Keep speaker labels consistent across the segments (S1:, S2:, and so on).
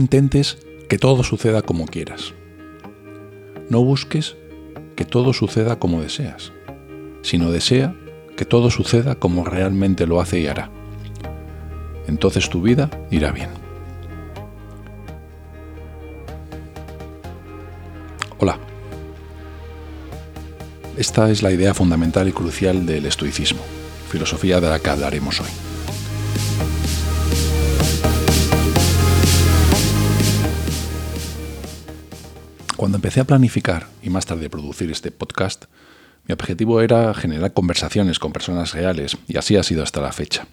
S1: Intentes que todo suceda como quieras. No busques que todo suceda como deseas, sino desea que todo suceda como realmente lo hace y hará. Entonces tu vida irá bien. Hola. Esta es la idea fundamental y crucial del estoicismo, filosofía de la que hablaremos hoy. Cuando empecé a planificar y más tarde producir este podcast, mi objetivo era generar conversaciones con personas reales y así ha sido hasta la fecha.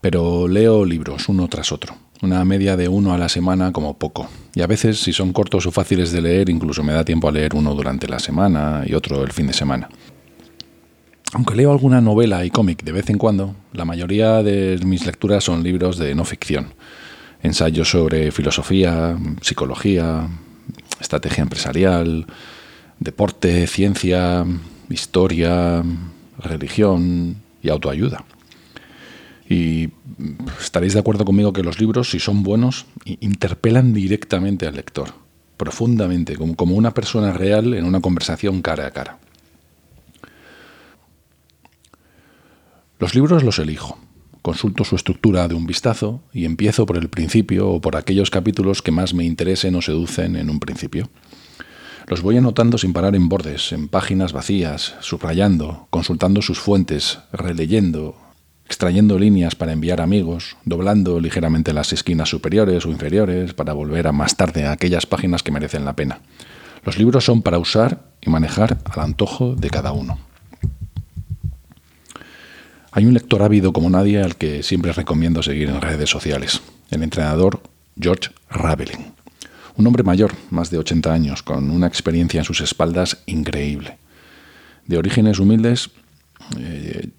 S1: Pero leo libros uno tras otro, una media de uno a la semana como poco, y a veces si son cortos o fáciles de leer incluso me da tiempo a leer uno durante la semana y otro el fin de semana. Aunque leo alguna novela y cómic de vez en cuando, la mayoría de mis lecturas son libros de no ficción, ensayos sobre filosofía, psicología, estrategia empresarial, deporte, ciencia, historia, religión y autoayuda. Y estaréis de acuerdo conmigo que los libros, si son buenos, interpelan directamente al lector, profundamente, como, como una persona real en una conversación cara a cara. Los libros los elijo, consulto su estructura de un vistazo y empiezo por el principio o por aquellos capítulos que más me interesen o seducen en un principio. Los voy anotando sin parar en bordes, en páginas vacías, subrayando, consultando sus fuentes, releyendo, extrayendo líneas para enviar amigos, doblando ligeramente las esquinas superiores o inferiores para volver a más tarde a aquellas páginas que merecen la pena. Los libros son para usar y manejar al antojo de cada uno. Hay un lector ávido como nadie al que siempre recomiendo seguir en redes sociales, el entrenador George Raveling. Un hombre mayor, más de 80 años, con una experiencia en sus espaldas increíble. De orígenes humildes, eh,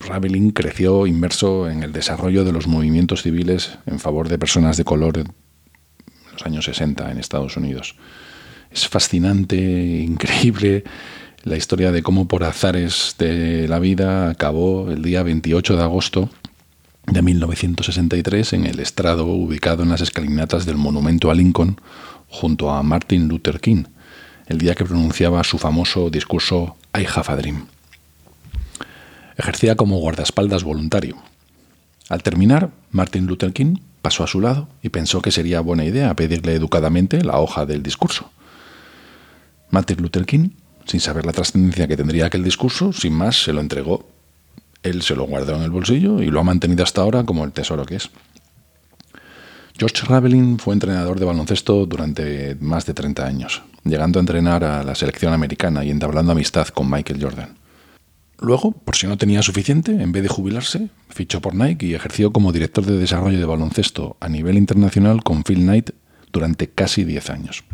S1: Raveling creció inmerso en el desarrollo de los movimientos civiles en favor de personas de color en los años 60 en Estados Unidos. Es fascinante, increíble la historia de cómo por azares de la vida acabó el día 28 de agosto de 1963 en el estrado ubicado en las escalinatas del monumento a Lincoln junto a Martin Luther King, el día que pronunciaba su famoso discurso I have a dream. Ejercía como guardaespaldas voluntario. Al terminar, Martin Luther King pasó a su lado y pensó que sería buena idea pedirle educadamente la hoja del discurso. Martin Luther King sin saber la trascendencia que tendría aquel discurso, sin más se lo entregó. Él se lo guardó en el bolsillo y lo ha mantenido hasta ahora como el tesoro que es. George Raveling fue entrenador de baloncesto durante más de 30 años, llegando a entrenar a la selección americana y entablando amistad con Michael Jordan. Luego, por si no tenía suficiente, en vez de jubilarse, fichó por Nike y ejerció como director de desarrollo de baloncesto a nivel internacional con Phil Knight durante casi 10 años.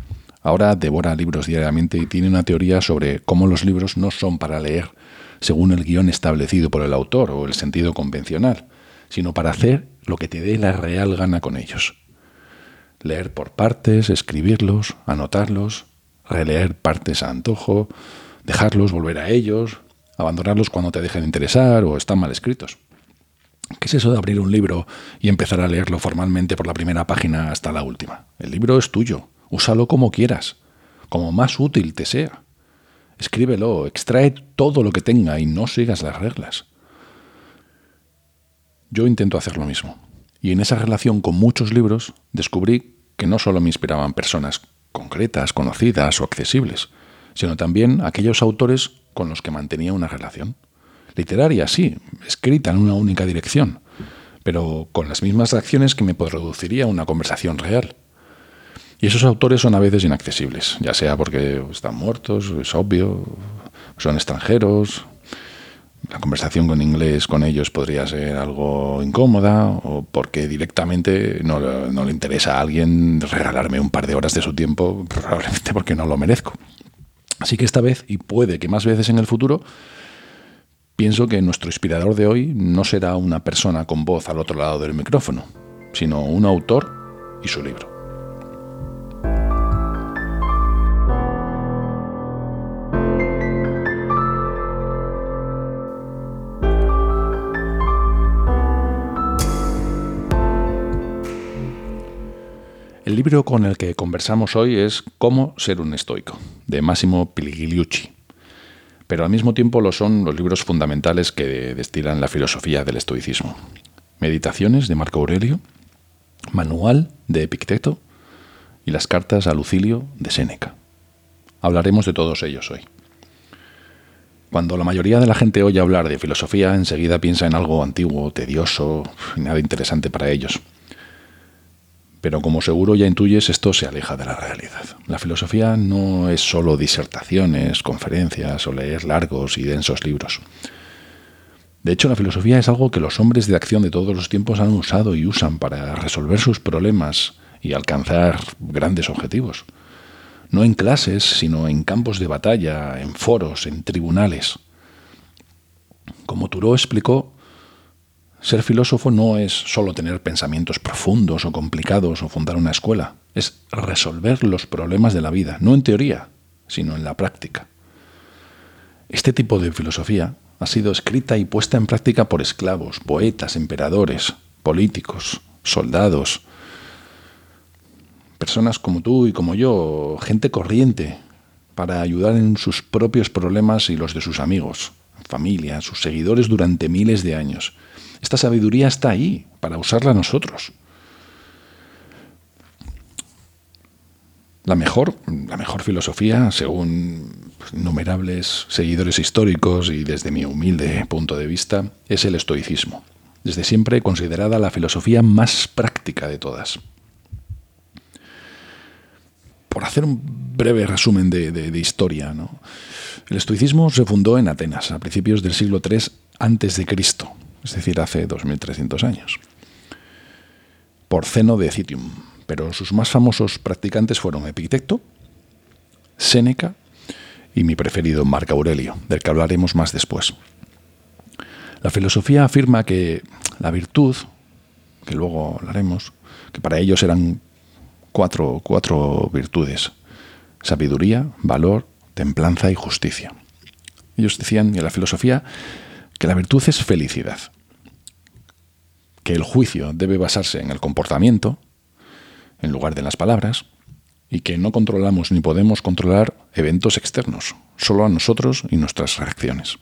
S1: Ahora devora libros diariamente y tiene una teoría sobre cómo los libros no son para leer según el guion establecido por el autor o el sentido convencional, sino para hacer lo que te dé la real gana con ellos. Leer por partes, escribirlos, anotarlos, releer partes a antojo, dejarlos, volver a ellos, abandonarlos cuando te dejen interesar o están mal escritos. ¿Qué es eso de abrir un libro y empezar a leerlo formalmente por la primera página hasta la última? El libro es tuyo Úsalo como quieras, como más útil te sea. Escríbelo, extrae todo lo que tenga y no sigas las reglas. Yo intento hacer lo mismo. Y en esa relación con muchos libros descubrí que no solo me inspiraban personas concretas, conocidas o accesibles, sino también aquellos autores con los que mantenía una relación. Literaria, sí, escrita en una única dirección, pero con las mismas reacciones que me produciría una conversación real. Y esos autores son a veces inaccesibles, ya sea porque están muertos, es obvio, son extranjeros, la conversación con inglés con ellos podría ser algo incómoda o porque directamente no, no, le interesa a alguien regalarme un par de horas de su tiempo, probablemente porque no lo merezco. Así que esta vez, y puede que más veces en el futuro, pienso que nuestro inspirador de hoy no será una persona con voz al otro lado del micrófono, sino un autor y su libro. El libro con el que conversamos hoy es Cómo ser un estoico, de Massimo Pigliucci. Pero al mismo tiempo lo son los libros fundamentales que destilan la filosofía del estoicismo. Meditaciones de Marco Aurelio, Manual de Epicteto y las cartas a Lucilio de Séneca. Hablaremos de todos ellos hoy. Cuando la mayoría de la gente oye hablar de filosofía, enseguida piensa en algo antiguo, tedioso nada interesante para ellos. Pero como seguro ya intuyes, esto se aleja de la realidad. La filosofía no es solo disertaciones, conferencias o leer largos y densos libros. De hecho, la filosofía es algo que los hombres de acción de todos los tiempos han usado y usan para resolver sus problemas y alcanzar grandes objetivos. No en clases, sino en campos de batalla, en foros, en tribunales. Como Thoreau explicó, ser filósofo no es solo tener pensamientos profundos o complicados o fundar una escuela, es resolver los problemas de la vida, no en teoría, sino en la práctica. Este tipo de filosofía ha sido escrita y puesta en práctica por esclavos, poetas, emperadores, políticos, soldados, personas como tú y como yo, gente corriente, para ayudar en sus propios problemas y los de sus amigos, familia, sus seguidores durante miles de años. Esta sabiduría está ahí para usarla nosotros. La mejor, la mejor filosofía, según innumerables seguidores históricos y desde mi humilde punto de vista, es el estoicismo, desde siempre considerada la filosofía más práctica de todas. Por hacer un breve resumen de, historia, el estoicismo se fundó en Atenas a principios del siglo III Cristo es decir, hace 2300 años, por Zeno de Citium, pero sus más famosos practicantes fueron Epicteto, Séneca y mi preferido Marco Aurelio, del que hablaremos más después. La filosofía afirma que la virtud, que luego hablaremos, que para ellos eran cuatro, cuatro virtudes, sabiduría, valor, templanza y justicia. Ellos decían que la filosofía que la virtud es felicidad, que el juicio debe basarse en el comportamiento, en lugar de las palabras, y que no controlamos ni podemos controlar eventos externos, solo a nosotros y nuestras reacciones.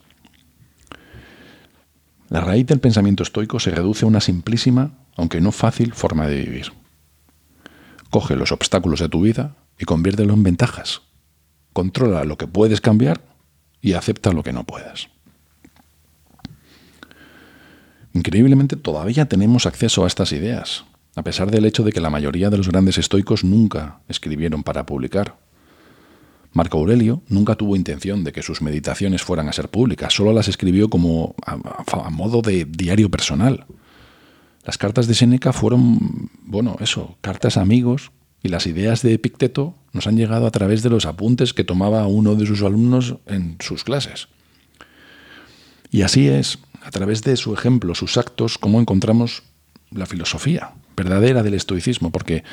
S1: La raíz del pensamiento estoico se reduce a una simplísima, aunque no fácil, forma de vivir. Coge los obstáculos de tu vida y conviértelo en ventajas. Controla lo que puedes cambiar y acepta lo que no puedas. Increíblemente todavía tenemos acceso a estas ideas, a pesar del hecho de que la mayoría de los grandes estoicos nunca escribieron para publicar. Marco Aurelio nunca tuvo intención de que sus meditaciones fueran a ser públicas, solo las escribió como a, modo de diario personal. Las cartas de Séneca fueron, bueno, eso, cartas amigos, y las ideas de Epicteto nos han llegado a través de los apuntes que tomaba uno de sus alumnos en sus clases. Y así es, a través de su ejemplo, sus actos, cómo encontramos la filosofía verdadera del estoicismo, porque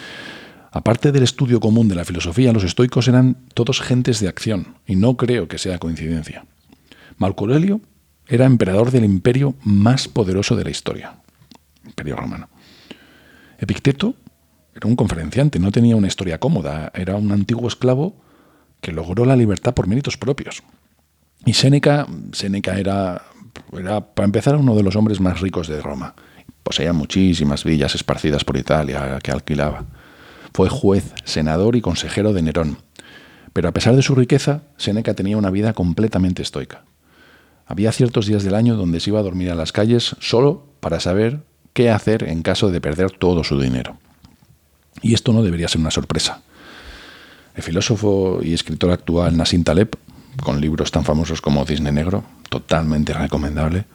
S1: aparte del estudio común de la filosofía, los estoicos eran todos gentes de acción, y no creo que sea coincidencia. Marco Aurelio era emperador del imperio más poderoso de la historia, imperio romano. Epicteto era un conferenciante, no tenía una historia cómoda, era un antiguo esclavo que logró la libertad por méritos propios. Y Séneca, Séneca era era, para empezar, uno de los hombres más ricos de Roma. Poseía muchísimas villas esparcidas por Italia que alquilaba. Fue juez, senador y consejero de Nerón. Pero a pesar de su riqueza, Séneca tenía una vida completamente estoica. Había ciertos días del año donde se iba a dormir a las calles solo para saber qué hacer en caso de perder todo su dinero. Y esto no debería ser una sorpresa. El filósofo y escritor actual Nassim Taleb, con libros tan famosos como Cisne Negro, totalmente recomendable,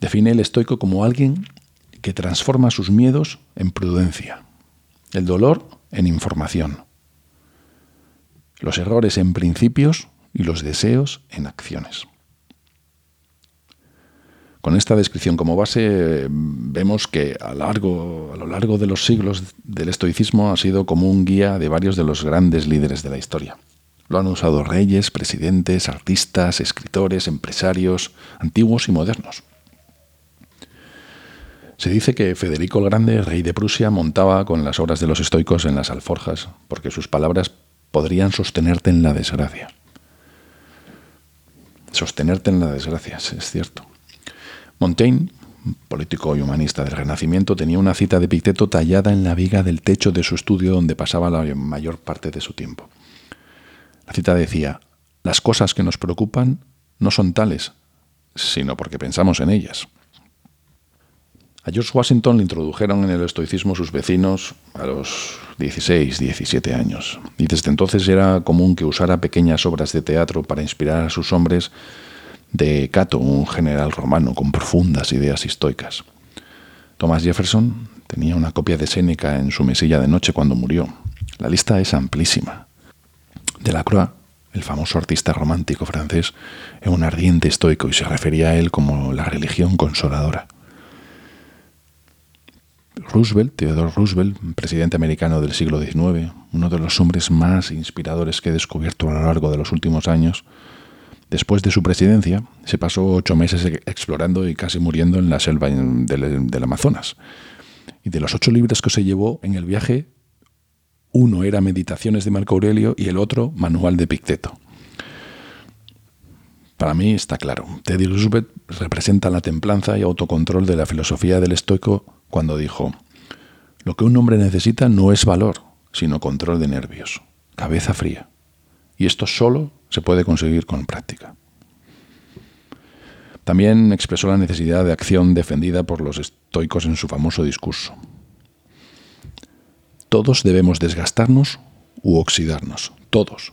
S1: define el estoico como alguien que transforma sus miedos en prudencia, el dolor en información, los errores en principios y los deseos en acciones. Con esta descripción como base vemos que a, a lo largo de los siglos del estoicismo ha sido como un guía de varios de los grandes líderes de la historia. Lo han usado reyes, presidentes, artistas, escritores, empresarios, antiguos y modernos. Se dice que Federico el Grande, rey de Prusia, montaba con las obras de los estoicos en las alforjas, porque sus palabras podrían sostenerte en la desgracia. Sostenerte en la desgracia, es cierto. Montaigne, político y humanista del Renacimiento, tenía una cita de Picteto tallada en la viga del techo de su estudio donde pasaba la mayor parte de su tiempo. La cita decía, las cosas que nos preocupan no son tales, sino porque pensamos en ellas. A George Washington le introdujeron en el estoicismo sus vecinos a los 16, 17 años, y desde entonces era común que usara pequeñas obras de teatro para inspirar a sus hombres de Cato, un general romano con profundas ideas estoicas. Thomas Jefferson tenía una copia de Séneca en su mesilla de noche cuando murió. La lista es amplísima. Delacroix, el famoso artista romántico francés, era un ardiente estoico y se refería a él como la religión consoladora. Roosevelt, Theodore Roosevelt, presidente americano del siglo XIX, uno de los hombres más inspiradores que he descubierto a lo largo de los últimos años, después de su presidencia se pasó ocho meses explorando y casi muriendo en la selva del, Amazonas. Y de los ocho libros que se llevó en el viaje, uno era Meditaciones de Marco Aurelio y el otro Manual de Picteto. Para mí está claro, Teddy Roosevelt representa la templanza y autocontrol de la filosofía del estoico cuando dijo, lo que un hombre necesita no es valor, sino control de nervios, cabeza fría. Y esto solo se puede conseguir con práctica. También expresó la necesidad de acción defendida por los estoicos en su famoso discurso. Todos debemos desgastarnos u oxidarnos, todos.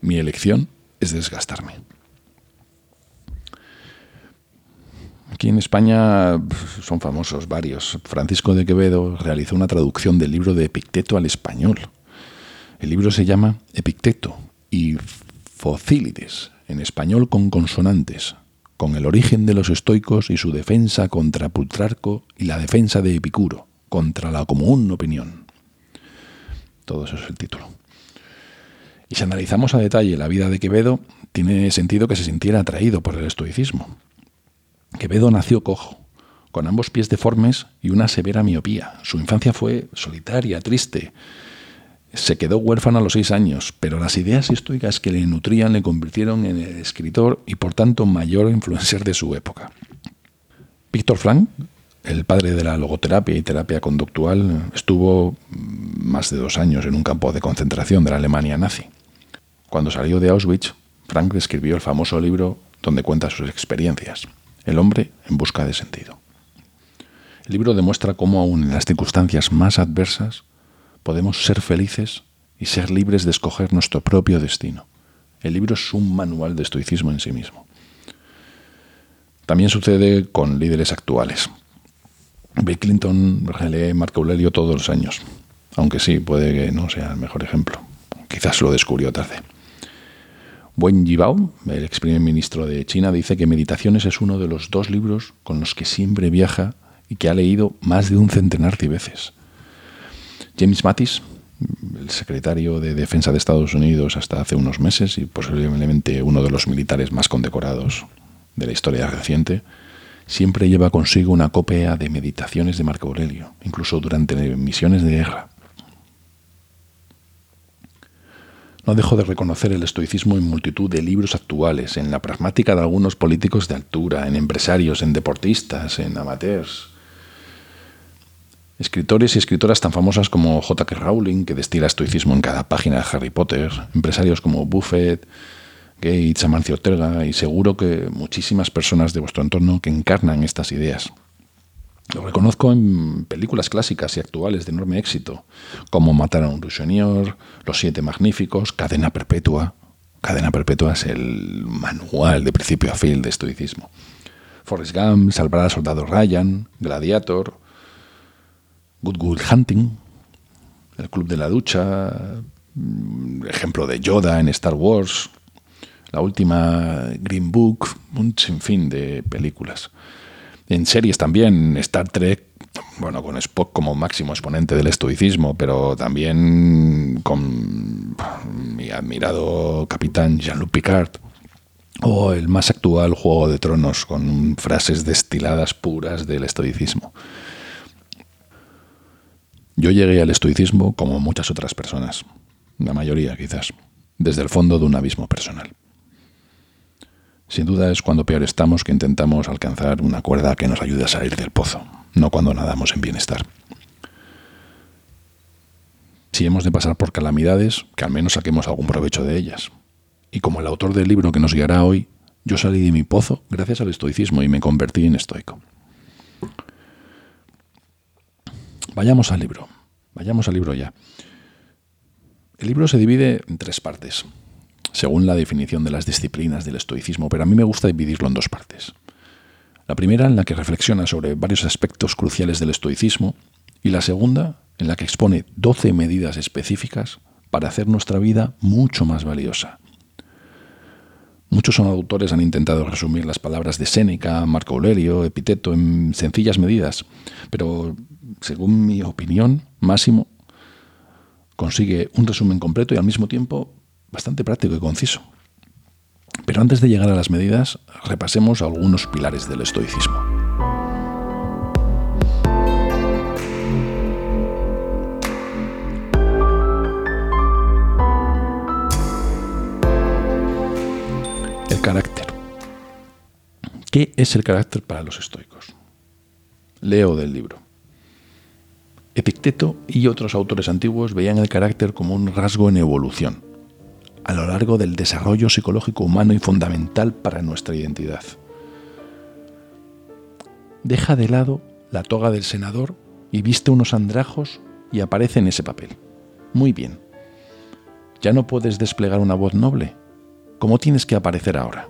S1: Mi elección es desgastarme. Aquí en España son famosos varios. Francisco de Quevedo realizó una traducción del libro de Epicteto al español. El libro se llama Epicteto y Focílides, en español con consonantes, con el origen de los estoicos y su defensa contra Putrarco y la defensa de Epicuro, contra la común opinión. Todo eso es el título. Y si analizamos a detalle la vida de Quevedo, tiene sentido que se sintiera atraído por el estoicismo. Quevedo nació cojo, con ambos pies deformes y una severa miopía. Su infancia fue solitaria, triste. Se quedó huérfano a los seis años, pero las ideas estoicas que le nutrían le convirtieron en el escritor y por tanto mayor influencer de su época. Víctor Frank, el padre de la logoterapia y terapia conductual, estuvo más de dos años en un campo de concentración de la Alemania nazi. Cuando salió de Auschwitz, Frank escribió el famoso libro donde cuenta sus experiencias. El hombre en busca de sentido. El libro demuestra cómo aún en las circunstancias más adversas podemos ser felices y ser libres de escoger nuestro propio destino. El libro es un manual de estoicismo en sí mismo. También sucede con líderes actuales. Bill Clinton relee Marco Aurelio todos los años, aunque sí, puede que no sea el mejor ejemplo. Quizás lo descubrió tarde. Wen Yibao, el ex primer ministro de China, dice que Meditaciones es uno de los dos libros con los que siempre viaja y que ha leído más de un centenar de veces. James Mattis, el secretario de Defensa de Estados Unidos hasta hace unos meses y posiblemente uno de los militares más condecorados de la historia reciente, siempre lleva consigo una copia de Meditaciones de Marco Aurelio, incluso durante misiones de guerra. No dejo de reconocer el estoicismo en multitud de libros actuales, en la pragmática de algunos políticos de altura, en empresarios, en deportistas, en amateurs. Escritores y escritoras tan famosas como J.K. Rowling, que destila estoicismo en cada página de Harry Potter, empresarios como Buffett, Gates, Amancio Ortega y seguro que muchísimas personas de vuestro entorno que encarnan estas ideas. Lo reconozco en películas clásicas y actuales de enorme éxito, como Matar a un ruiseñor, Los Siete Magníficos, Cadena Perpetua. Cadena Perpetua es el manual de principio a fin de estoicismo. Forrest Gump, Salvar al Soldado Ryan, Gladiator, Good Good Hunting, El Club de la Ducha, mm, ejemplo de Yoda en Star Wars, la última Green Book, un sinfín de películas en series también, Star Trek, bueno, con Spock como máximo exponente del estoicismo, pero también con mi admirado capitán Jean-Luc Picard, o el más actual Juego de Tronos, con frases destiladas puras del estoicismo. Yo llegué al estoicismo como muchas otras personas, la mayoría quizás, desde el fondo de un abismo personal. Sin duda es cuando peor estamos que intentamos alcanzar una cuerda que nos ayude a salir del pozo, no cuando nadamos en bienestar. Si hemos de pasar por calamidades, que al menos saquemos algún provecho de ellas. Y como el autor del libro que nos guiará hoy, yo salí de mi pozo gracias al estoicismo y me convertí en estoico. Vayamos al libro. Vayamos al libro ya. El libro se divide en tres partes según la definición de las disciplinas del estoicismo, pero a mí me gusta dividirlo en dos partes. La primera en la que reflexiona sobre varios aspectos cruciales del estoicismo y la segunda en la que expone 12 medidas específicas para hacer nuestra vida mucho más valiosa. Muchos autores han intentado resumir las palabras de Séneca, Marco Aurelio, Epiteto en sencillas medidas, pero según mi opinión, Máximo consigue un resumen completo y al mismo tiempo bastante práctico y conciso. Pero antes de llegar a las medidas, repasemos algunos pilares del estoicismo. El carácter. ¿Qué es el carácter para los estoicos? Leo del libro. Epicteto y otros autores antiguos veían el carácter como un rasgo en evolución, a lo largo del desarrollo psicológico humano y fundamental para nuestra identidad. Deja de lado la toga del senador y viste unos andrajos y aparece en ese papel. Muy bien. ¿Ya no puedes desplegar una voz noble? ¿Cómo tienes que aparecer ahora?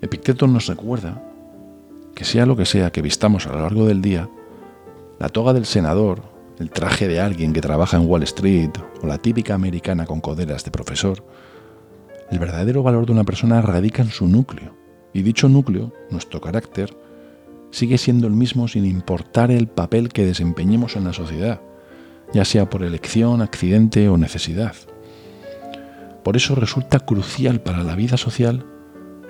S1: Epicteto nos recuerda que sea lo que sea que vistamos a lo largo del día, la toga del senador el traje de alguien que trabaja en Wall Street o la típica americana con coderas de profesor, el verdadero valor de una persona radica en su núcleo. Y dicho núcleo, nuestro carácter, sigue siendo el mismo sin importar el papel que desempeñemos en la sociedad, ya sea por elección, accidente o necesidad. Por eso resulta crucial para la vida social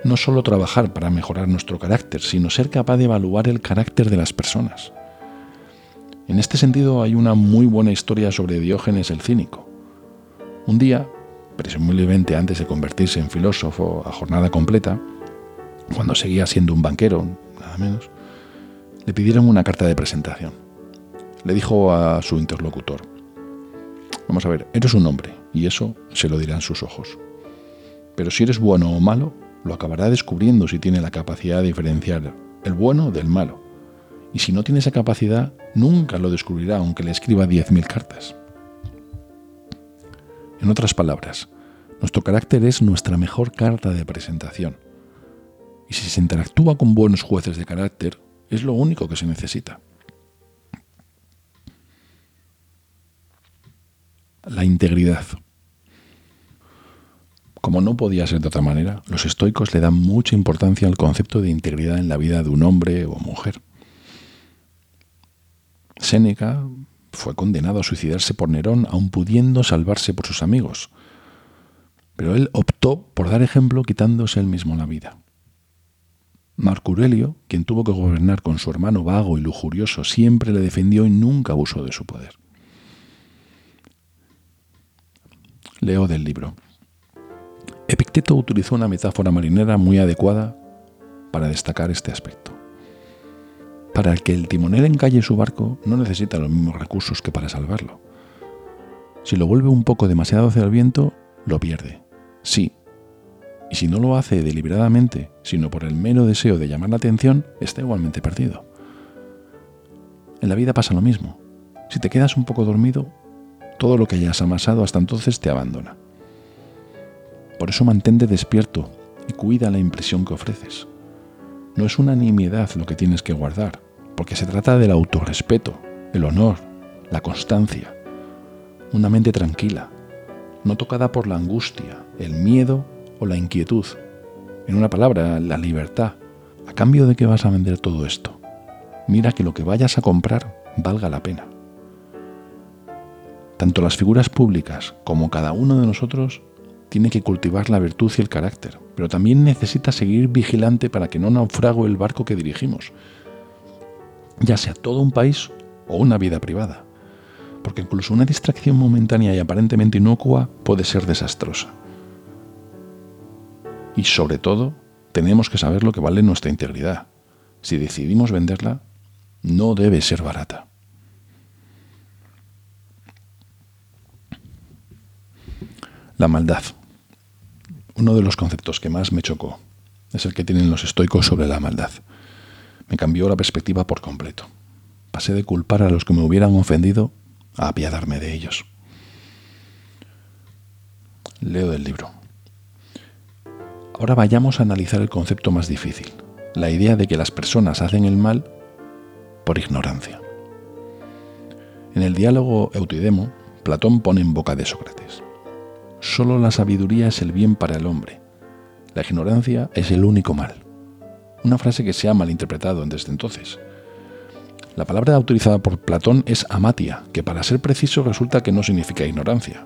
S1: no solo trabajar para mejorar nuestro carácter, sino ser capaz de evaluar el carácter de las personas. En este sentido hay una muy buena historia sobre Diógenes el cínico. Un día, presumiblemente antes de convertirse en filósofo a jornada completa, cuando seguía siendo un banquero, nada menos, le pidieron una carta de presentación. Le dijo a su interlocutor, vamos a ver, eres un hombre, y eso se lo dirán sus ojos. Pero si eres bueno o malo, lo acabará descubriendo si tiene la capacidad de diferenciar el bueno del malo y si no tiene esa capacidad, nunca lo descubrirá aunque le escriba 10.000 cartas. En otras palabras, nuestro carácter es nuestra mejor carta de presentación. Y si se interactúa con buenos jueces de carácter, es lo único que se necesita. La integridad. Como no podía ser de otra manera, los estoicos le dan mucha importancia al concepto de integridad en la vida de un hombre o mujer. Séneca fue condenado a suicidarse por Nerón, aun pudiendo salvarse por sus amigos. Pero él optó por dar ejemplo quitándose él mismo la vida. Marco Aurelio, quien tuvo que gobernar con su hermano vago y lujurioso, siempre le defendió y nunca abusó de su poder. Leo del libro. Epicteto utilizó una metáfora marinera muy adecuada para destacar este aspecto. Para que el timonel encalle su barco no necesita los mismos recursos que para salvarlo. Si lo vuelve un poco demasiado hacia el viento, lo pierde. Sí. Y si no lo hace deliberadamente, sino por el mero deseo de llamar la atención, está igualmente perdido. En la vida pasa lo mismo. Si te quedas un poco dormido, todo lo que hayas amasado hasta entonces te abandona. Por eso mantente despierto y cuida la impresión que ofreces. No es una nimiedad lo que tienes que guardar, porque se trata del autorrespeto, el honor, la constancia, una mente tranquila, no tocada por la angustia, el miedo o la inquietud. En una palabra, la libertad. ¿A cambio de qué vas a vender todo esto? Mira que lo que vayas a comprar valga la pena. Tanto las figuras públicas como cada uno de nosotros tiene que cultivar la virtud y el carácter, pero también necesita seguir vigilante para que no naufrague el barco que dirigimos, ya sea todo un país o una vida privada. porque incluso una distracción momentánea y aparentemente inocua puede ser desastrosa. Y sobre todo, tenemos que saber lo que vale nuestra integridad. Si decidimos venderla, no debe ser barata. La maldad. Uno de los conceptos que más me chocó es el que tienen los estoicos sobre la maldad. Me cambió la perspectiva por completo. Pasé de culpar a los que me hubieran ofendido a apiadarme de ellos. Leo del libro. Ahora vayamos a analizar el concepto más difícil, la idea de que las personas hacen el mal por ignorancia. En el diálogo Eutidemo, Platón pone en boca de Sócrates, solo la sabiduría es el bien para el hombre, la ignorancia es el único mal. Una frase que se ha malinterpretado desde entonces. La palabra utilizada por Platón es amatia, que para ser preciso resulta que no significa ignorancia.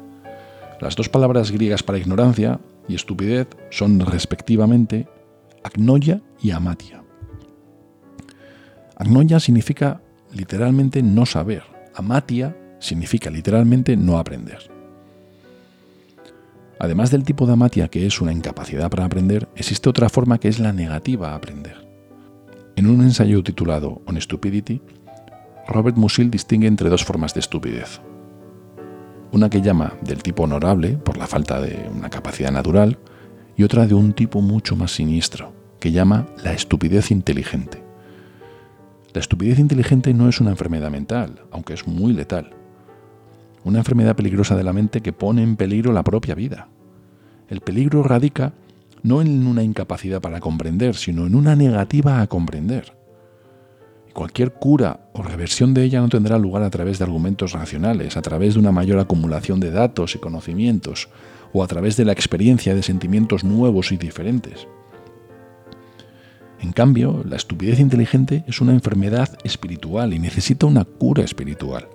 S1: Las dos palabras griegas para ignorancia y estupidez son respectivamente agnoia y amatia. Agnoia significa literalmente no saber, amatia significa literalmente no aprender. Además del tipo de amatia que es una incapacidad para aprender, existe otra forma que es la negativa a aprender. En un ensayo titulado On Stupidity, Robert Musil distingue entre dos formas de estupidez una que llama del tipo honorable, por la falta de una capacidad natural, y otra de un tipo mucho más siniestro, que llama la estupidez inteligente. La estupidez inteligente no es una enfermedad mental, aunque es muy letal. Una enfermedad peligrosa de la mente que pone en peligro la propia vida. El peligro radica no en una incapacidad para comprender, sino en una negativa a comprender. Cualquier cura o reversión de ella no tendrá lugar a través de argumentos racionales, a través de una mayor acumulación de datos y conocimientos, o a través de la experiencia de sentimientos nuevos y diferentes. En cambio, la estupidez inteligente es una enfermedad espiritual y necesita una cura espiritual.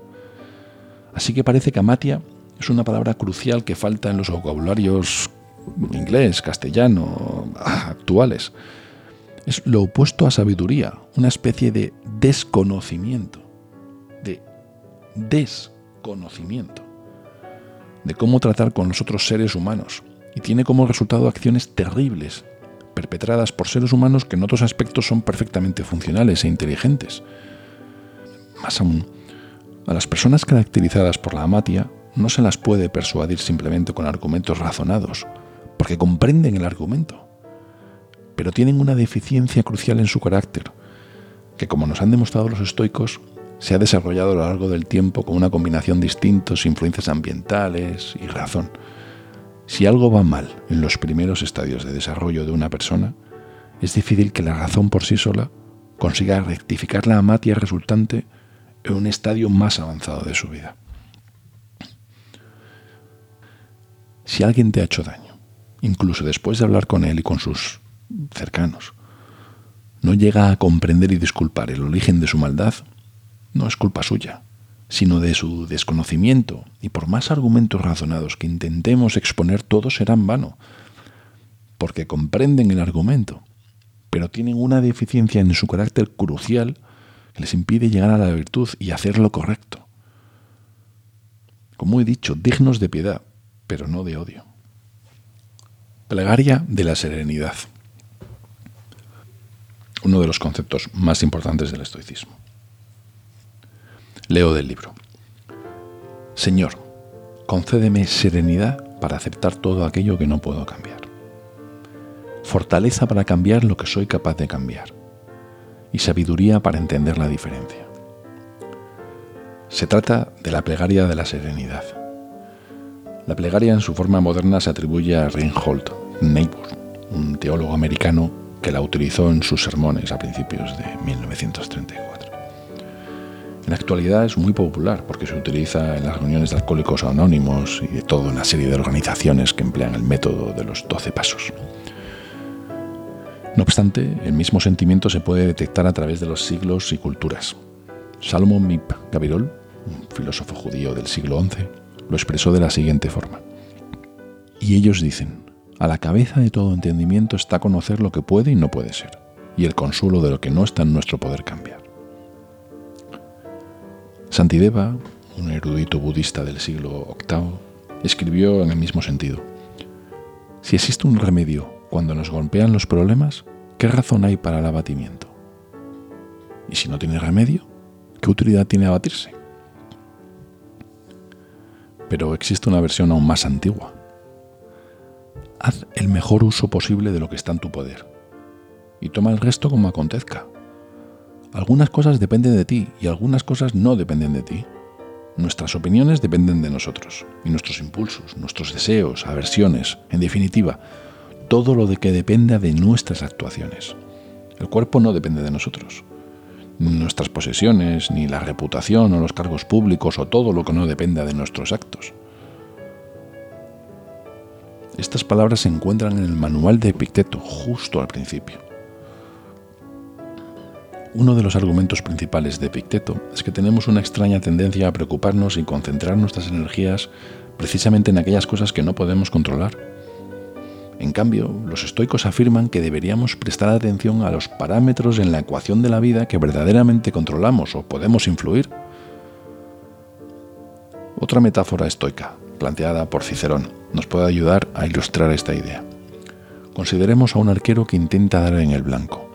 S1: Así que parece que amatia es una palabra crucial que falta en los vocabularios inglés, castellano, actuales es lo opuesto a sabiduría, una especie de desconocimiento, de desconocimiento, de cómo tratar con los otros seres humanos, y tiene como resultado acciones terribles, perpetradas por seres humanos que en otros aspectos son perfectamente funcionales e inteligentes. Más aún, a las personas caracterizadas por la amatia no se las puede persuadir simplemente con argumentos razonados, porque comprenden el argumento pero tienen una deficiencia crucial en su carácter, que como nos han demostrado los estoicos, se ha desarrollado a lo largo del tiempo con una combinación de instintos, influencias ambientales y razón. Si algo va mal en los primeros estadios de desarrollo de una persona, es difícil que la razón por sí sola consiga rectificar la amatia resultante en un estadio más avanzado de su vida. Si alguien te ha hecho daño, incluso después de hablar con él y con sus cercanos, no llega a comprender y disculpar el origen de su maldad, no es culpa suya, sino de su desconocimiento, y por más argumentos razonados que intentemos exponer, todos serán vano, porque comprenden el argumento, pero tienen una deficiencia en su carácter crucial les impide llegar a la virtud y hacer lo correcto. Como he dicho, dignos de piedad, pero no de odio. Plegaria de la serenidad uno de los conceptos más importantes del estoicismo. Leo del libro. Señor, concédeme serenidad para aceptar todo aquello que no puedo cambiar. Fortaleza para cambiar lo que soy capaz de cambiar. Y sabiduría para entender la diferencia. Se trata de la plegaria de la serenidad. La plegaria en su forma moderna se atribuye a Reinhold Niebuhr, un teólogo americano que la utilizó en sus sermones a principios de 1934. En la actualidad es muy popular porque se utiliza en las reuniones de alcohólicos anónimos y de toda una serie de organizaciones que emplean el método de los 12 pasos. No obstante, el mismo sentimiento se puede detectar a través de los siglos y culturas. Salomón Mip Gabirol, un filósofo judío del siglo XI, lo expresó de la siguiente forma. Y ellos dicen, a la cabeza de todo entendimiento está conocer lo que puede y no puede ser, y el consuelo de lo que no está en nuestro poder cambiar. Santideva, un erudito budista del siglo VIII, escribió en el mismo sentido. Si existe un remedio cuando nos golpean los problemas, ¿qué razón hay para el abatimiento? Y si no tiene remedio, ¿qué utilidad tiene abatirse? Pero existe una versión aún más antigua. Haz el mejor uso posible de lo que está en tu poder y toma el resto como acontezca. Algunas cosas dependen de ti y algunas cosas no dependen de ti. Nuestras opiniones dependen de nosotros y nuestros impulsos, nuestros deseos, aversiones, en definitiva, todo lo de que dependa de nuestras actuaciones. El cuerpo no depende de nosotros. Nuestras posesiones, ni la reputación o los cargos públicos o todo lo que no dependa de nuestros actos. Estas palabras se encuentran en el manual de Epicteto justo al principio. Uno de los argumentos principales de Epicteto es que tenemos una extraña tendencia a preocuparnos y concentrar nuestras energías precisamente en aquellas cosas que no podemos controlar. En cambio, los estoicos afirman que deberíamos prestar atención a los parámetros en la ecuación de la vida que verdaderamente controlamos o podemos influir. Otra metáfora estoica, planteada por Cicerón, nos puede ayudar a ilustrar esta idea. Consideremos a un arquero que intenta dar en el blanco.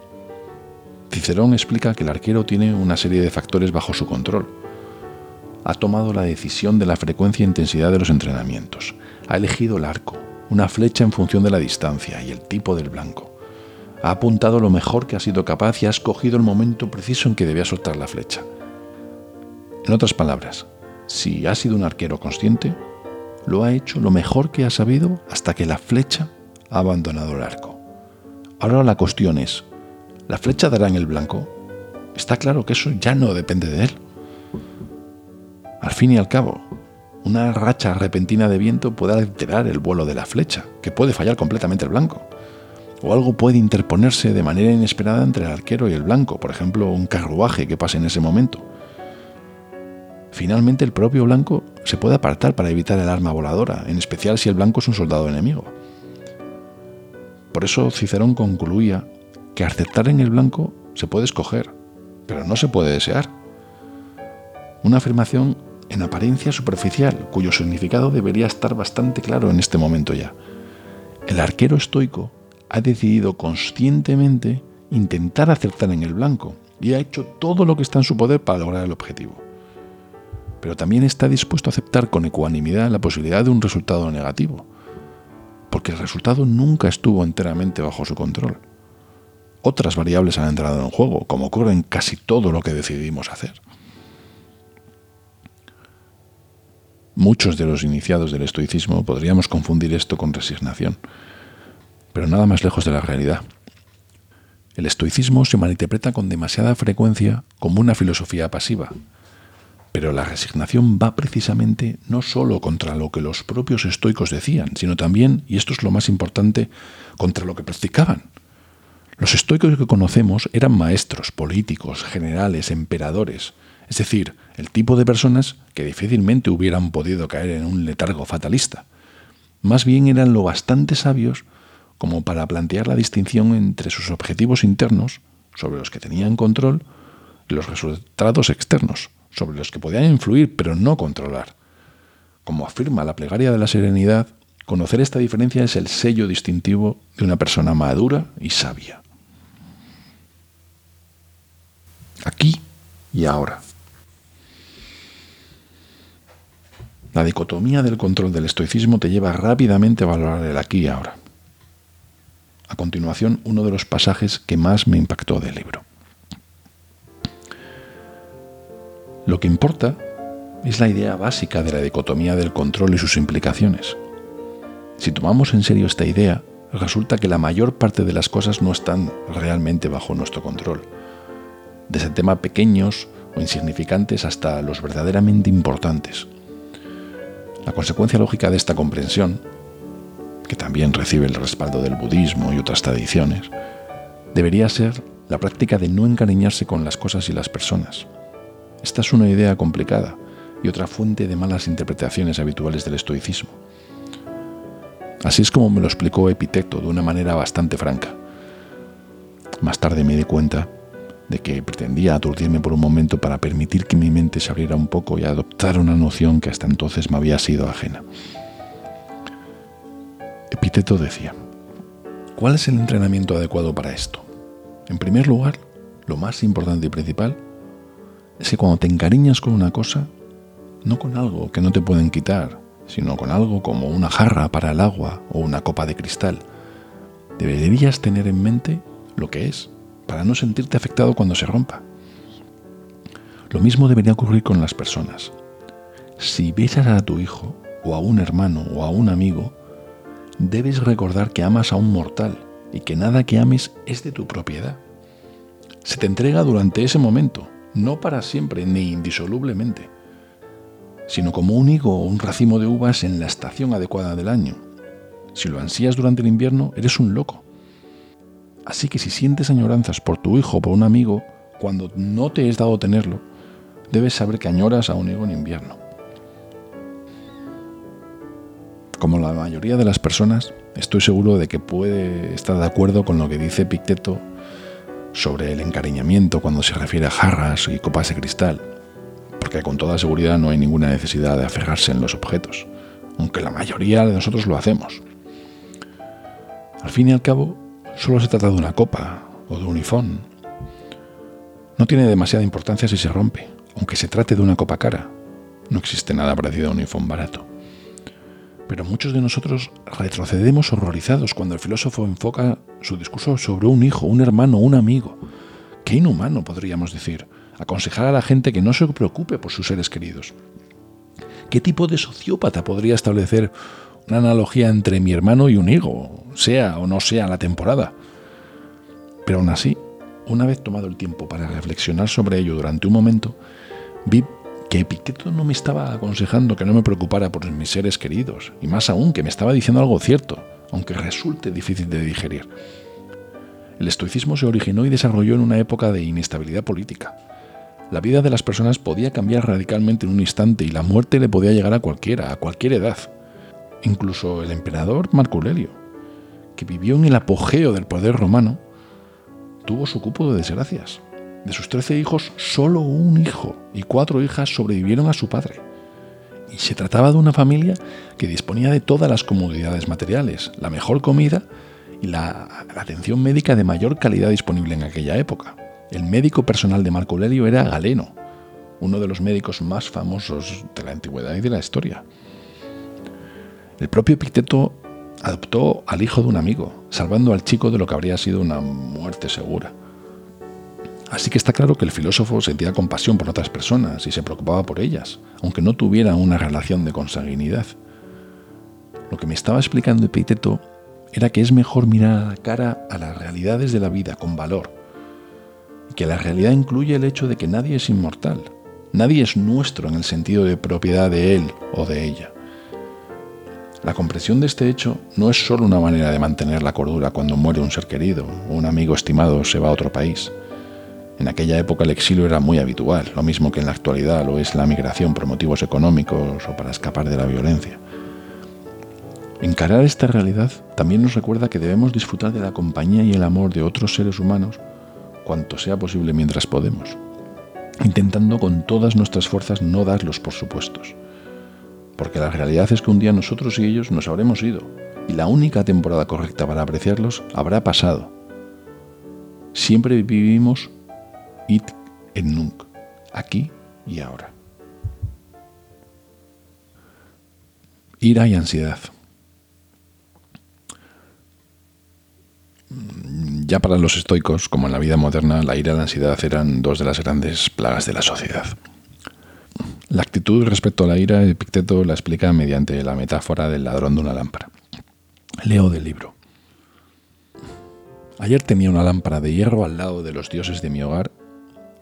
S1: Cicerón explica que el arquero tiene una serie de factores bajo su control. Ha tomado la decisión de la frecuencia e intensidad de los entrenamientos. Ha elegido el arco, una flecha en función de la distancia y el tipo del blanco. Ha apuntado lo mejor que ha sido capaz y ha escogido el momento preciso en que debía soltar la flecha. En otras palabras, si ha sido un arquero consciente, lo ha hecho lo mejor que ha sabido hasta que la flecha ha abandonado el arco. Ahora la cuestión es, la flecha dará en el blanco. Está claro que eso ya no depende de él. Al fin y al cabo, una racha repentina de viento puede alterar el vuelo de la flecha, que puede fallar completamente el blanco. O algo puede interponerse de manera inesperada entre el arquero y el blanco, por ejemplo, un carruaje que pase en ese momento. Finalmente, el propio blanco se puede apartar para evitar el arma voladora, en especial si el blanco es un soldado enemigo. Por eso Cicerón concluía que aceptar en el blanco se puede escoger, pero no se puede desear. Una afirmación en apariencia superficial, cuyo significado debería estar bastante claro en este momento ya. El arquero estoico ha decidido conscientemente intentar acertar en el blanco y ha hecho todo lo que está en su poder para lograr el objetivo. Pero también está dispuesto a aceptar con ecuanimidad la posibilidad de un resultado negativo, porque el resultado nunca estuvo enteramente bajo su control otras variables han entrado en juego, como ocurre en casi todo lo que decidimos hacer. Muchos de los iniciados del estoicismo podríamos confundir esto con resignación, pero nada más lejos de la realidad. El estoicismo se malinterpreta con demasiada frecuencia como una filosofía pasiva, pero la resignación va precisamente no solo contra lo que los propios estoicos decían, sino también, y esto es lo más importante, contra lo que practicaban. Los estoicos que conocemos eran maestros, políticos, generales, emperadores, es decir, el tipo de personas que difícilmente hubieran podido caer en un letargo fatalista. Más bien eran lo bastante sabios como para plantear la distinción entre sus objetivos internos, sobre los que tenían control, y los resultados externos, sobre los que podían influir pero no controlar. Como afirma la plegaria de la serenidad, conocer esta diferencia es el sello distintivo de una persona madura y sabia. aquí y ahora. La dicotomía del control del estoicismo te lleva rápidamente a valorar el aquí y ahora. A continuación, uno de los pasajes que más me impactó del libro. Lo que importa es la idea básica de la dicotomía del control y sus implicaciones. Si tomamos en serio esta idea, resulta que la mayor parte de las cosas no están realmente bajo nuestro control desde temas pequeños o insignificantes hasta los verdaderamente importantes. La consecuencia lógica de esta comprensión, que también recibe el respaldo del budismo y otras tradiciones, debería ser la práctica de no encariñarse con las cosas y las personas. Esta es una idea complicada y otra fuente de malas interpretaciones habituales del estoicismo. Así es como me lo explicó Epicteto de una manera bastante franca. Más tarde me di cuenta de que pretendía aturdirme por un momento para permitir que mi mente se abriera un poco y adoptara una noción que hasta entonces me había sido ajena. Epíteto decía, ¿cuál es el entrenamiento adecuado para esto? En primer lugar, lo más importante y principal es que cuando te encariñas con una cosa, no con algo que no te pueden quitar, sino con algo como una jarra para el agua o una copa de cristal, deberías tener en mente lo que es, para no sentirte afectado cuando se rompa. Lo mismo debería ocurrir con las personas. Si besas a tu hijo, o a un hermano, o a un amigo, debes recordar que amas a un mortal y que nada que ames es de tu propiedad. Se te entrega durante ese momento, no para siempre ni indisolublemente, sino como un higo o un racimo de uvas en la estación adecuada del año. Si lo ansías durante el invierno, eres un loco. Así que si sientes añoranzas por tu hijo o por un amigo, cuando no te es dado tenerlo, debes saber que añoras a un higo en invierno. Como la mayoría de las personas, estoy seguro de que puede estar de acuerdo con lo que dice Picteto sobre el encariñamiento cuando se refiere a jarras y copas de cristal, porque con toda seguridad no hay ninguna necesidad de aferrarse en los objetos, aunque la mayoría de nosotros lo hacemos. Al fin y al cabo, solo se trata de una copa o de un ifón. No tiene demasiada importancia si se rompe, aunque se trate de una copa cara. No existe nada parecido a un ifón barato. Pero muchos de nosotros retrocedemos horrorizados cuando el filósofo enfoca su discurso sobre un hijo, un hermano, un amigo. Qué inhumano, podríamos decir, aconsejar a la gente que no se preocupe por sus seres queridos. ¿Qué tipo de sociópata podría establecer una analogía entre mi hermano y un higo, sea o no sea la temporada? Pero aún así, una vez tomado el tiempo para reflexionar sobre ello durante un momento, vi que Epicteto no me estaba aconsejando que no me preocupara por mis seres queridos, y más aún que me estaba diciendo algo cierto, aunque resulte difícil de digerir. El estoicismo se originó y desarrolló en una época de inestabilidad política. La vida de las personas podía cambiar radicalmente en un instante y la muerte le podía llegar a cualquiera, a cualquier edad. Incluso el emperador Marco Aurelio, que vivió en el apogeo del poder romano, tuvo su cupo de desgracias. De sus trece hijos, solo un hijo y cuatro hijas sobrevivieron a su padre. Y se trataba de una familia que disponía de todas las comodidades materiales, la mejor comida y la, atención médica de mayor calidad disponible en aquella época. El médico personal de Marco Aurelio era Galeno, uno de los médicos más famosos de la antigüedad y de la historia. El propio Epicteto adoptó al hijo de un amigo, salvando al chico de lo que habría sido una muerte segura. Así que está claro que el filósofo sentía compasión por otras personas y se preocupaba por ellas, aunque no tuviera una relación de consanguinidad. Lo que me estaba explicando Epicteto era que es mejor mirar a la cara a las realidades de la vida con valor, y que la realidad incluye el hecho de que nadie es inmortal, nadie es nuestro en el sentido de propiedad de él o de ella. La comprensión de este hecho no es solo una manera de mantener la cordura cuando muere un ser querido o un amigo estimado se va a otro país. En aquella época el exilio era muy habitual, lo mismo que en la actualidad lo es la migración por motivos económicos o para escapar de la violencia. Encarar esta realidad también nos recuerda que debemos disfrutar de la compañía y el amor de otros seres humanos cuanto sea posible mientras podemos, intentando con todas nuestras fuerzas no darlos por supuestos. Porque la realidad es que un día nosotros y ellos nos habremos ido, y la única temporada correcta para apreciarlos habrá pasado. Siempre vivimos It en nunc, aquí y ahora. Ira y ansiedad. Ya para los estoicos, como en la vida moderna, la ira y la ansiedad eran dos de las grandes plagas de la sociedad. La actitud respecto a la ira, Epicteto la explica mediante la metáfora del ladrón de una lámpara. Leo del libro. Ayer tenía una lámpara de hierro al lado de los dioses de mi hogar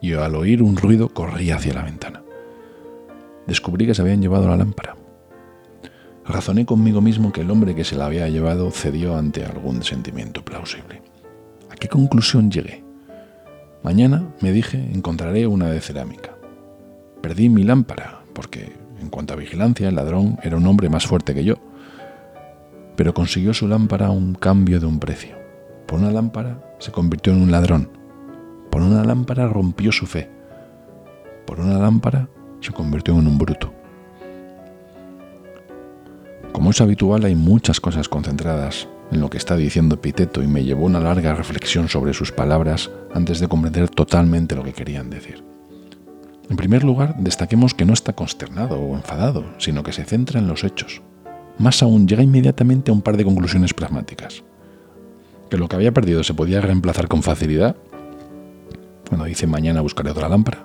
S1: y al oír un ruido corrí hacia la ventana. Descubrí que se habían llevado la lámpara. Razoné conmigo mismo que el hombre que se la había llevado cedió ante algún sentimiento plausible. ¿A qué conclusión llegué? Mañana, me dije, encontraré una de cerámica. Perdí mi lámpara, porque, en cuanto a vigilancia, el ladrón era un hombre más fuerte que yo. Pero consiguió su lámpara a un cambio de un precio. Por una lámpara se convirtió en un ladrón, Por una lámpara rompió su fe. Por una lámpara se convirtió en un bruto. Como es habitual, hay muchas cosas concentradas en lo que está diciendo Epiteto y me llevó una larga reflexión sobre sus palabras antes de comprender totalmente lo que querían decir. En primer lugar, destaquemos que no está consternado o enfadado, sino que se centra en los hechos. Más aún, llega inmediatamente a un par de conclusiones pragmáticas. Que lo que había perdido se podía reemplazar con facilidad, cuando dice mañana buscaré otra lámpara,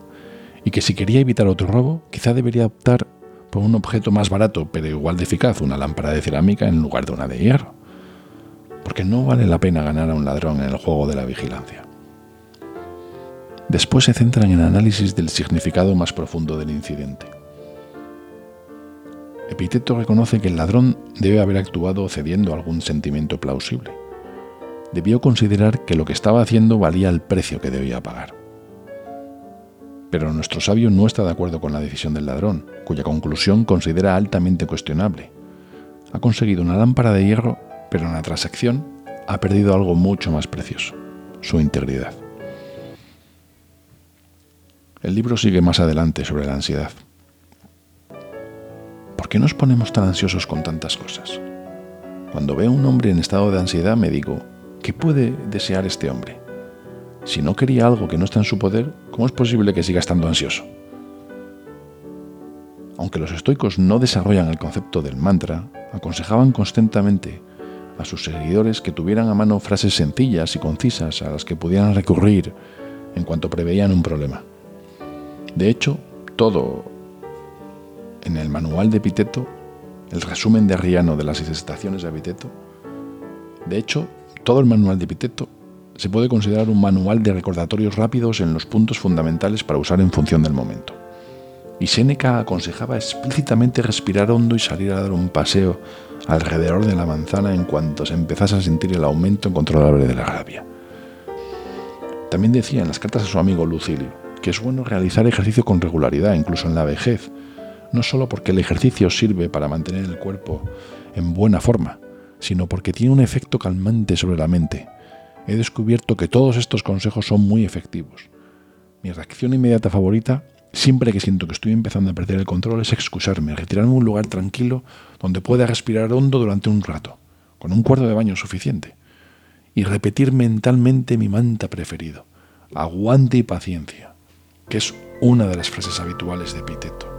S1: y que si quería evitar otro robo, quizá debería optar por un objeto más barato pero igual de eficaz, una lámpara de cerámica en lugar de una de hierro. Porque no vale la pena ganar a un ladrón en el juego de la vigilancia. Después se centran en análisis del significado más profundo del incidente. Epiteto reconoce que el ladrón debe haber actuado cediendo a algún sentimiento plausible. Debió considerar que lo que estaba haciendo valía el precio que debía pagar. Pero nuestro sabio no está de acuerdo con la decisión del ladrón, cuya conclusión considera altamente cuestionable. Ha conseguido una lámpara de hierro, pero en la transacción ha perdido algo mucho más precioso, su integridad. El libro sigue más adelante sobre la ansiedad. ¿Por qué nos ponemos tan ansiosos con tantas cosas? Cuando veo a un hombre en estado de ansiedad me digo, ¿qué puede desear este hombre? Si no quería algo que no está en su poder, ¿cómo es posible que siga estando ansioso? Aunque los estoicos no desarrollan el concepto del mantra, aconsejaban constantemente a sus seguidores que tuvieran a mano frases sencillas y concisas a las que pudieran recurrir en cuanto preveían un problema. De hecho, todo en el manual de Epiteto, el resumen de Arriano de las estaciones de Epiteto, de hecho, todo el manual de Epiteto se puede considerar un manual de recordatorios rápidos en los puntos fundamentales para usar en función del momento. Y Séneca aconsejaba explícitamente respirar hondo y salir a dar un paseo alrededor de la manzana en cuanto se empezase a sentir el aumento incontrolable de la rabia. También decía en las cartas a su amigo Lucilio, que es bueno realizar ejercicio con regularidad, incluso en la vejez, no solo porque el ejercicio sirve para mantener el cuerpo en buena forma, sino porque tiene un efecto calmante sobre la mente. He descubierto que todos estos consejos son muy efectivos. Mi reacción inmediata favorita, siempre que siento que estoy empezando a perder el control, es excusarme, retirarme a un lugar tranquilo donde pueda respirar hondo durante un rato, con un cuarto de baño suficiente, y repetir mentalmente mi manta preferido. Aguante y paciencia que es una de las frases habituales de Epiteto.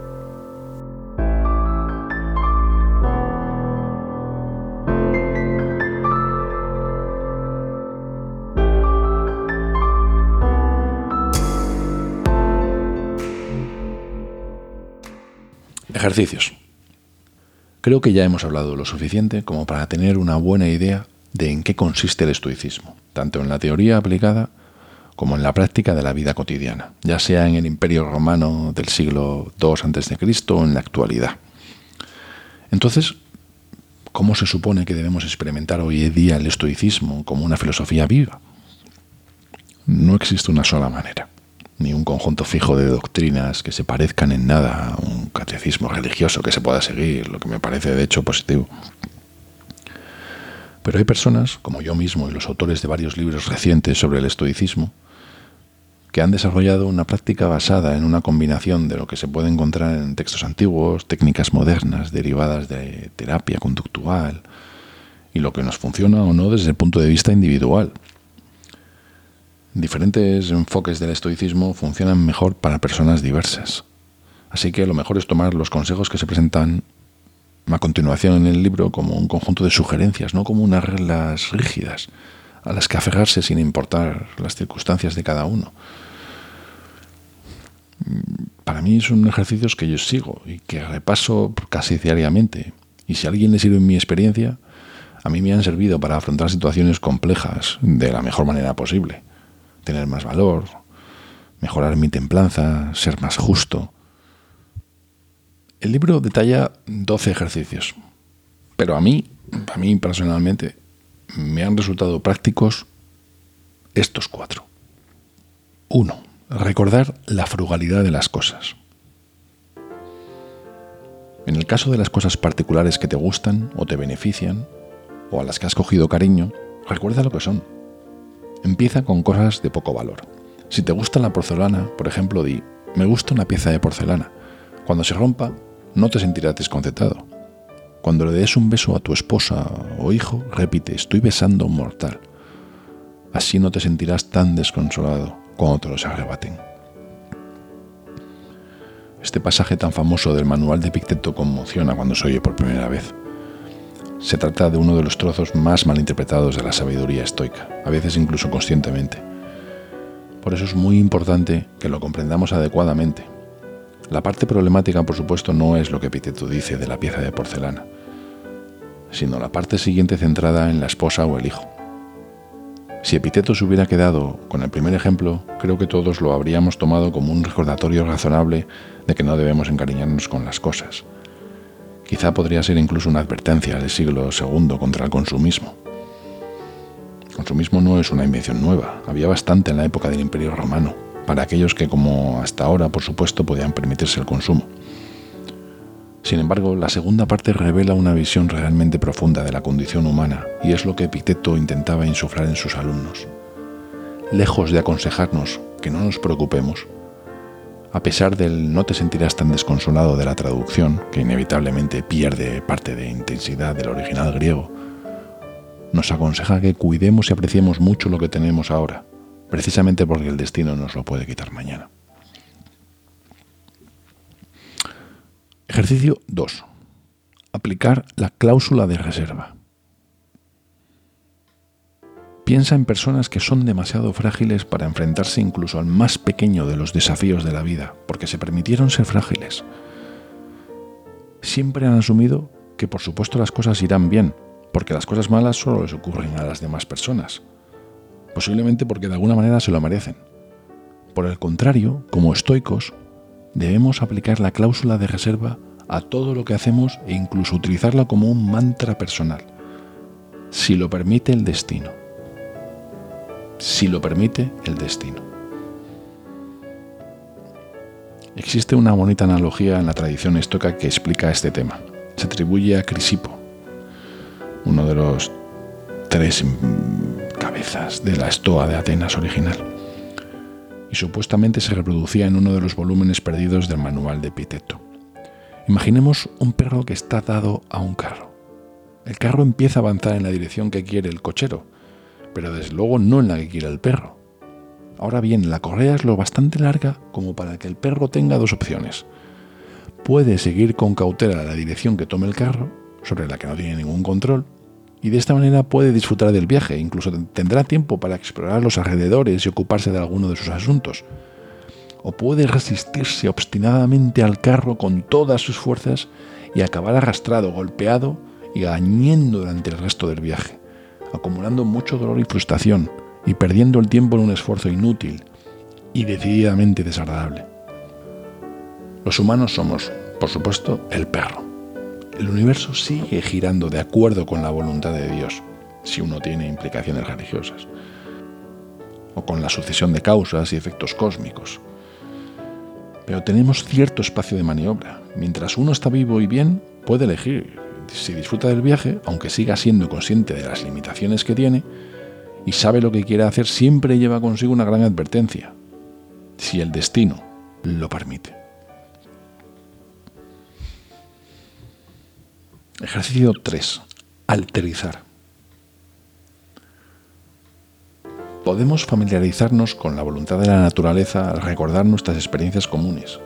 S1: Ejercicios. Creo que ya hemos hablado lo suficiente como para tener una buena idea de en qué consiste el estoicismo, tanto en la teoría aplicada como en la práctica de la vida cotidiana, ya sea en el Imperio Romano del siglo II a.C. o en la actualidad. Entonces, ¿cómo se supone que debemos experimentar hoy en día el estoicismo como una filosofía viva? No existe una sola manera, ni un conjunto fijo de doctrinas que se parezcan en nada a un catecismo religioso que se pueda seguir, lo que me parece de hecho positivo. Pero hay personas, como yo mismo y los autores de varios libros recientes sobre el estoicismo, que han desarrollado una práctica basada en una combinación de lo que se puede encontrar en textos antiguos, técnicas modernas derivadas de terapia conductual y lo que nos funciona o no desde el punto de vista individual. Diferentes enfoques del estoicismo funcionan mejor para personas diversas. Así que lo mejor es tomar los consejos que se presentan a continuación en el libro como un conjunto de sugerencias, no como unas reglas rígidas a las que aferrarse sin importar las circunstancias de cada uno para mí son ejercicios que yo sigo y que repaso casi diariamente. Y si a alguien le sirve mi experiencia, a mí me han servido para afrontar situaciones complejas de la mejor manera posible. Tener más valor, mejorar mi templanza, ser más justo. El libro detalla 12 ejercicios, pero a mí, a mí personalmente, me han resultado prácticos estos cuatro. Uno recordar la frugalidad de las cosas. En el caso de las cosas particulares que te gustan o te benefician, o a las que has cogido cariño, recuerda lo que son. Empieza con cosas de poco valor. Si te gusta la porcelana, por ejemplo, di, me gusta una pieza de porcelana. Cuando se rompa, no te sentirás desconcertado. Cuando le des un beso a tu esposa o hijo, repite, estoy besando un mortal. Así no te sentirás tan desconsolado cuando te los arrebaten. Este pasaje tan famoso del manual de Picteto conmociona cuando se oye por primera vez. Se trata de uno de los trozos más malinterpretados de la sabiduría estoica, a veces incluso conscientemente. Por eso es muy importante que lo comprendamos adecuadamente. La parte problemática, por supuesto, no es lo que Epicteto dice de la pieza de porcelana, sino la parte siguiente centrada en la esposa o el hijo. Si Epiteto se hubiera quedado con el primer ejemplo, creo que todos lo habríamos tomado como un recordatorio razonable de que no debemos encariñarnos con las cosas. Quizá podría ser incluso una advertencia del siglo II contra el consumismo. El consumismo no es una invención nueva, había bastante en la época del Imperio Romano, para aquellos que como hasta ahora, por supuesto, podían permitirse el consumo. Sin embargo, la segunda parte revela una visión realmente profunda de la condición humana y es lo que Epicteto intentaba insuflar en sus alumnos. Lejos de aconsejarnos que no nos preocupemos, a pesar del no te sentirás tan desconsolado de la traducción, que inevitablemente pierde parte de intensidad del original griego, nos aconseja que cuidemos y apreciemos mucho lo que tenemos ahora, precisamente porque el destino nos lo puede quitar mañana. Ejercicio 2. Aplicar la cláusula de reserva. Piensa en personas que son demasiado frágiles para enfrentarse incluso al más pequeño de los desafíos de la vida, porque se permitieron ser frágiles. Siempre han asumido que por supuesto las cosas irán bien, porque las cosas malas solo les ocurren a las demás personas, posiblemente porque de alguna manera se lo merecen. Por el contrario, como estoicos, debemos aplicar la cláusula de reserva a todo lo que hacemos e incluso utilizarla como un mantra personal. Si lo permite el destino. Si lo permite el destino. Existe una bonita analogía en la tradición estoica que explica este tema. Se atribuye a Crisipo, uno de los tres cabezas de la estoa de Atenas original y supuestamente se reproducía en uno de los volúmenes perdidos del manual de Epiteto. Imaginemos un perro que está dado a un carro. El carro empieza a avanzar en la dirección que quiere el cochero, pero desde luego no en la que quiere el perro. Ahora bien, la correa es lo bastante larga como para que el perro tenga dos opciones. Puede seguir con cautela la dirección que tome el carro, sobre la que no tiene ningún control, y de esta manera puede disfrutar del viaje, incluso tendrá tiempo para explorar los alrededores y ocuparse de alguno de sus asuntos. O puede resistirse obstinadamente al carro con todas sus fuerzas y acabar arrastrado, golpeado y gañendo durante el resto del viaje, acumulando mucho dolor y frustración y perdiendo el tiempo en un esfuerzo inútil y decididamente desagradable. Los humanos somos, por supuesto, el perro el universo sigue girando de acuerdo con la voluntad de Dios, si uno tiene implicaciones religiosas, o con la sucesión de causas y efectos cósmicos. Pero tenemos cierto espacio de maniobra. Mientras uno está vivo y bien, puede elegir si disfruta del viaje, aunque siga siendo consciente de las limitaciones que tiene, y sabe lo que quiere hacer, siempre lleva consigo una gran advertencia, si el destino lo permite. Ejercicio 3. Alterizar. Podemos familiarizarnos con la voluntad de la naturaleza al recordar nuestras experiencias comunes.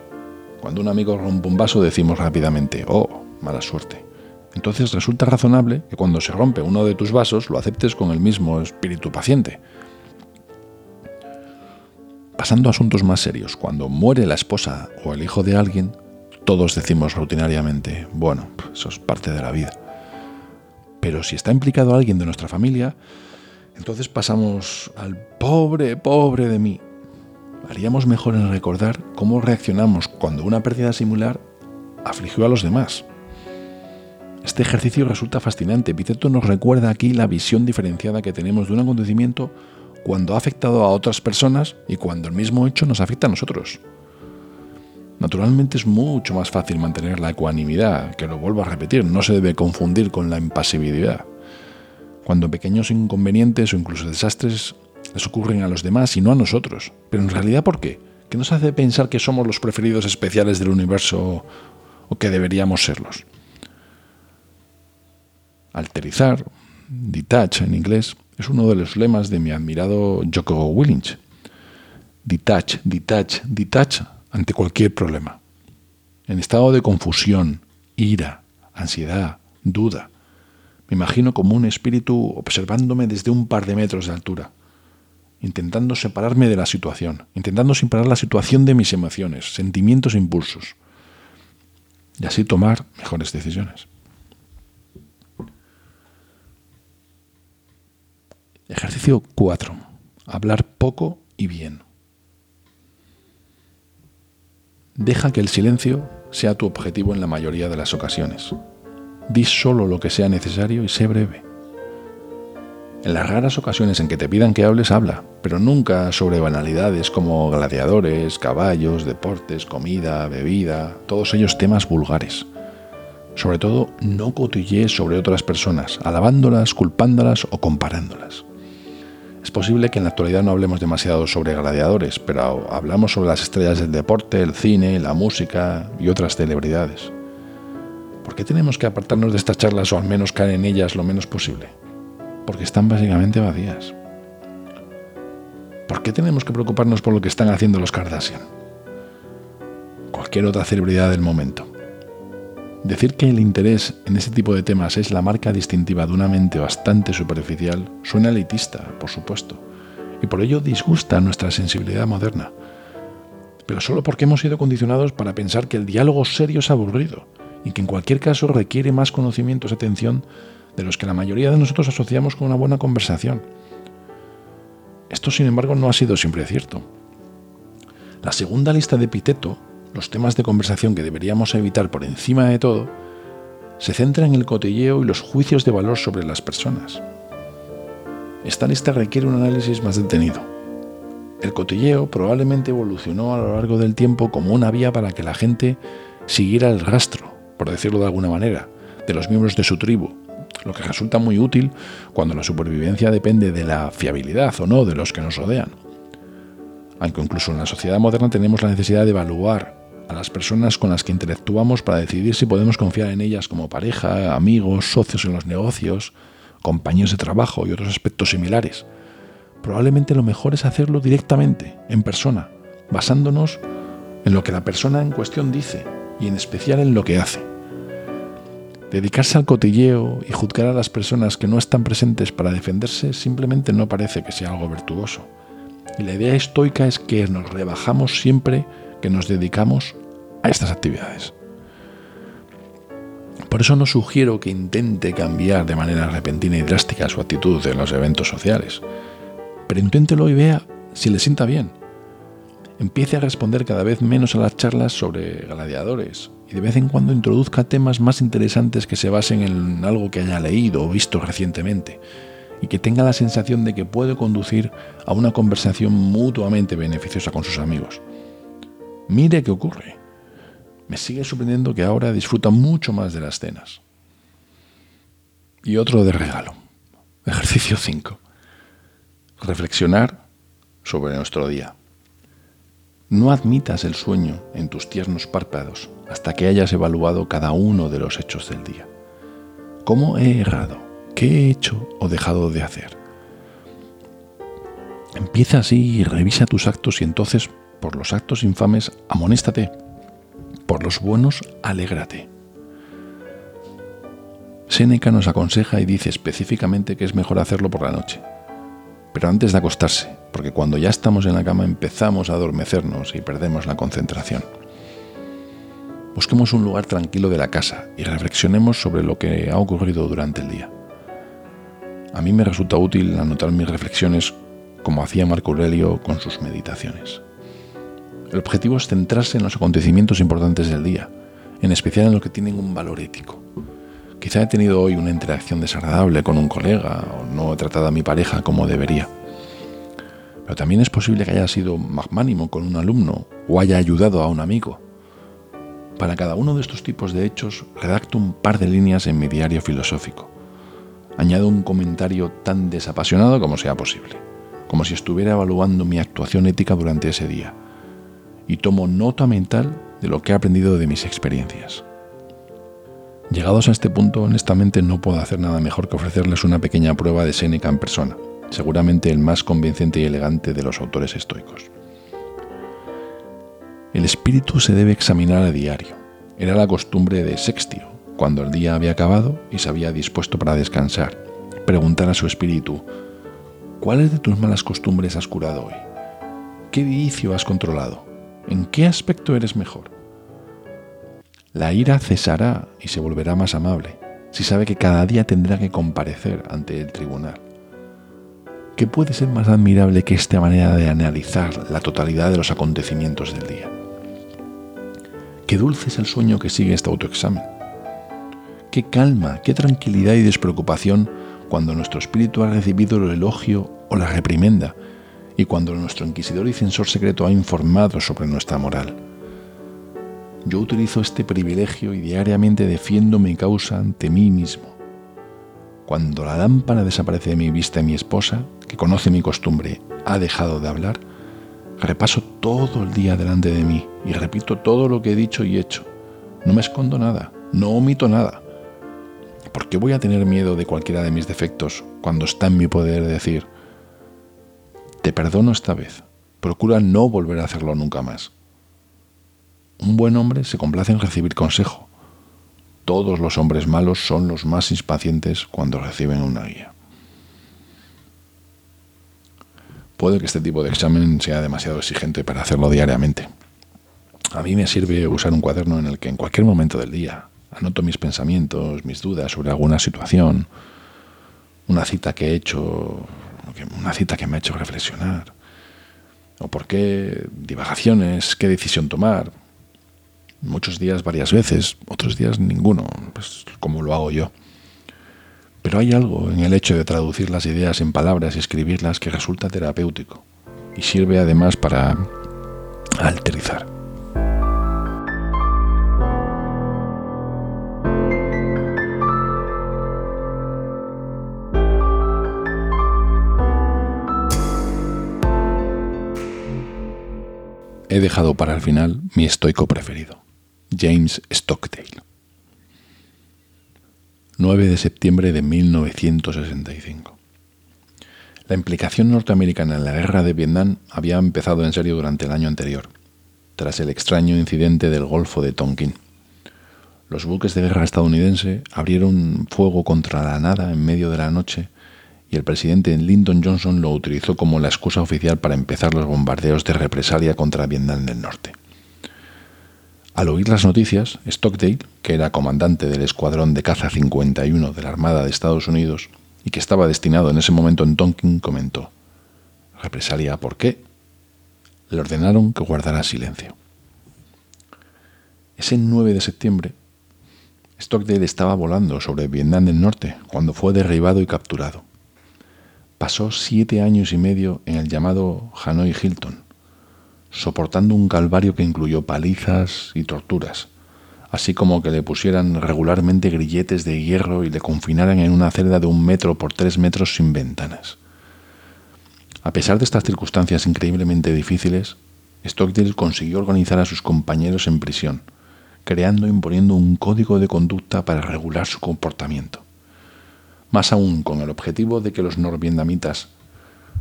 S1: Cuando un amigo rompe un vaso decimos rápidamente, oh, mala suerte. Entonces resulta razonable que cuando se rompe uno de tus vasos lo aceptes con el mismo espíritu paciente. Pasando a asuntos más serios, cuando muere la esposa o el hijo de alguien, todos decimos rutinariamente, bueno, eso es parte de la vida. Pero si está implicado alguien de nuestra familia, entonces pasamos al pobre, pobre de mí. Haríamos mejor en recordar cómo reaccionamos cuando una pérdida similar afligió a los demás. Este ejercicio resulta fascinante. Epiteto nos recuerda aquí la visión diferenciada que tenemos de un acontecimiento cuando ha afectado a otras personas y cuando el mismo hecho nos afecta a nosotros. Naturalmente es mucho más fácil mantener la ecuanimidad, que lo vuelvo a repetir, no se debe confundir con la impasibilidad. Cuando pequeños inconvenientes o incluso desastres les ocurren a los demás y no a nosotros. Pero en realidad, ¿por qué? ¿Qué nos hace pensar que somos los preferidos especiales del universo o que deberíamos serlos? Alterizar, detach en inglés, es uno de los lemas de mi admirado Joko Willink. Detach, detach, detach ante cualquier problema. En estado de confusión, ira, ansiedad, duda. Me imagino como un espíritu observándome desde un par de metros de altura, intentando separarme de la situación, intentando separar la situación de mis emociones, sentimientos e impulsos, y así tomar mejores decisiones. Ejercicio 4. Hablar poco y bien. Deja que el silencio sea tu objetivo en la mayoría de las ocasiones. Di solo lo que sea necesario y sé breve. En las raras ocasiones en que te pidan que hables, habla, pero nunca sobre banalidades como gladiadores, caballos, deportes, comida, bebida, todos ellos temas vulgares. Sobre todo, no cotillees sobre otras personas, alabándolas, culpándolas o comparándolas. Es posible que en la actualidad no hablemos demasiado sobre gladiadores, pero hablamos sobre las estrellas del deporte, el cine, la música y otras celebridades. ¿Por qué tenemos que apartarnos de estas charlas o al menos caer en ellas lo menos posible? Porque están básicamente vacías. ¿Por qué tenemos que preocuparnos por lo que están haciendo los Kardashian? Cualquier otra celebridad del momento. Decir que el interés en este tipo de temas es la marca distintiva de una mente bastante superficial suena elitista, por supuesto, y por ello disgusta nuestra sensibilidad moderna. Pero solo porque hemos sido condicionados para pensar que el diálogo serio es aburrido y que en cualquier caso requiere más conocimientos y atención de los que la mayoría de nosotros asociamos con una buena conversación. Esto, sin embargo, no ha sido siempre cierto. La segunda lista de Piteto los temas de conversación que deberíamos evitar por encima de todo, se centra en el cotilleo y los juicios de valor sobre las personas. Esta lista requiere un análisis más detenido. El cotilleo probablemente evolucionó a lo largo del tiempo como una vía para que la gente siguiera el rastro, por decirlo de alguna manera, de los miembros de su tribu, lo que resulta muy útil cuando la supervivencia depende de la fiabilidad o no de los que nos rodean. Aunque incluso en la sociedad moderna tenemos la necesidad de evaluar a las personas con las que interactuamos para decidir si podemos confiar en ellas como pareja, amigos, socios en los negocios, compañeros de trabajo y otros aspectos similares. Probablemente lo mejor es hacerlo directamente, en persona, basándonos en lo que la persona en cuestión dice y en especial en lo que hace. Dedicarse al cotilleo y juzgar a las personas que no están presentes para defenderse simplemente no parece que sea algo virtuoso. Y la idea estoica es que nos rebajamos siempre que nos dedicamos a estas actividades. Por eso no sugiero que intente cambiar de manera repentina y drástica su actitud en los eventos sociales, pero inténtelo y vea si le sienta bien. Empiece a responder cada vez menos a las charlas sobre gladiadores y de vez en cuando introduzca temas más interesantes que se basen en algo que haya leído o visto recientemente y que tenga la sensación de que puede conducir a una conversación mutuamente beneficiosa con sus amigos. Mire qué ocurre me sigue sorprendiendo que ahora disfruta mucho más de las cenas. Y otro de regalo. Ejercicio 5. Reflexionar sobre nuestro día. No admitas el sueño en tus tiernos párpados hasta que hayas evaluado cada uno de los hechos del día. ¿Cómo he errado? ¿Qué he hecho o dejado de hacer? Empieza así y revisa tus actos y entonces, por los actos infames, amonéstate por los buenos, alégrate. Séneca nos aconseja y dice específicamente que es mejor hacerlo por la noche, pero antes de acostarse, porque cuando ya estamos en la cama empezamos a adormecernos y perdemos la concentración. Busquemos un lugar tranquilo de la casa y reflexionemos sobre lo que ha ocurrido durante el día. A mí me resulta útil anotar mis reflexiones como hacía Marco Aurelio con sus meditaciones. El objetivo es centrarse en los acontecimientos importantes del día, en especial en los que tienen un valor ético. Quizá he tenido hoy una interacción desagradable con un colega o no he tratado a mi pareja como debería. Pero también es posible que haya sido magnánimo con un alumno o haya ayudado a un amigo. Para cada uno de estos tipos de hechos redacto un par de líneas en mi diario filosófico. Añado un comentario tan desapasionado como sea posible. como si estuviera evaluando mi actuación ética durante ese día, y tomo nota mental de lo que he aprendido de mis experiencias. Llegados a este punto, honestamente no puedo hacer nada mejor que ofrecerles una pequeña prueba de Séneca en persona, seguramente el más convincente y elegante de los autores estoicos. El espíritu se debe examinar a diario. Era la costumbre de Sextio, cuando el día había acabado y se había dispuesto para descansar, preguntar a su espíritu, ¿cuáles de tus malas costumbres has curado hoy? ¿Qué vicio has controlado? ¿En qué aspecto eres mejor? La ira cesará y se volverá más amable si sabe que cada día tendrá que comparecer ante el tribunal. ¿Qué puede ser más admirable que esta manera de analizar la totalidad de los acontecimientos del día? Qué dulce es el sueño que sigue este autoexamen. Qué calma, qué tranquilidad y despreocupación cuando nuestro espíritu ha recibido el elogio o la reprimenda y cuando nuestro inquisidor y censor secreto ha informado sobre nuestra moral. Yo utilizo este privilegio y diariamente defiendo mi causa ante mí mismo. Cuando la lámpara desaparece de mi vista y mi esposa, que conoce mi costumbre, ha dejado de hablar, Repaso todo el día delante de mí y repito todo lo que he dicho y hecho. No me escondo nada, no omito nada. ¿Por qué voy a tener miedo de cualquiera de mis defectos cuando está en mi poder decir, te perdono esta vez, procura no volver a hacerlo nunca más? Un buen hombre se complace en recibir consejo. Todos los hombres malos son los más impacientes cuando reciben una guía. puede que este tipo de examen sea demasiado exigente para hacerlo diariamente. A mí me sirve usar un cuaderno en el que en cualquier momento del día anoto mis pensamientos, mis dudas sobre alguna situación, una cita que he hecho, una cita que me ha hecho reflexionar, o por qué divagaciones, qué decisión tomar. Muchos días varias veces, otros días ninguno, pues como lo hago yo. Pero hay algo en el hecho de traducir las ideas en palabras y escribirlas que resulta terapéutico y sirve además para alterizar. He dejado para el final mi estoico preferido, James Stockdale. 9 de septiembre de 1965. La implicación norteamericana en la guerra de Vietnam había empezado en serio durante el año anterior, tras el extraño incidente del Golfo de Tonkin. Los buques de guerra estadounidense abrieron fuego contra la nada en medio de la noche y el presidente Lyndon Johnson lo utilizó como la excusa oficial para empezar los bombardeos de represalia contra Vietnam del Norte. Al oír las noticias, Stockdale, que era comandante del Escuadrón de Caza 51 de la Armada de Estados Unidos y que estaba destinado en ese momento en Tonkin, comentó, ¿Represalia por qué? Le ordenaron que guardara silencio. Ese 9 de septiembre, Stockdale estaba volando sobre Vietnam del Norte cuando fue derribado y capturado. Pasó siete años y medio en el llamado Hanoi Hilton, soportando un calvario que incluyó palizas y torturas, así como que le pusieran regularmente grilletes de hierro y le confinaran en una celda de un metro por tres metros sin ventanas. A pesar de estas circunstancias increíblemente difíciles, Stockdale consiguió organizar a sus compañeros en prisión, creando e imponiendo un código de conducta para regular su comportamiento. Más aún con el objetivo de que los norvietnamitas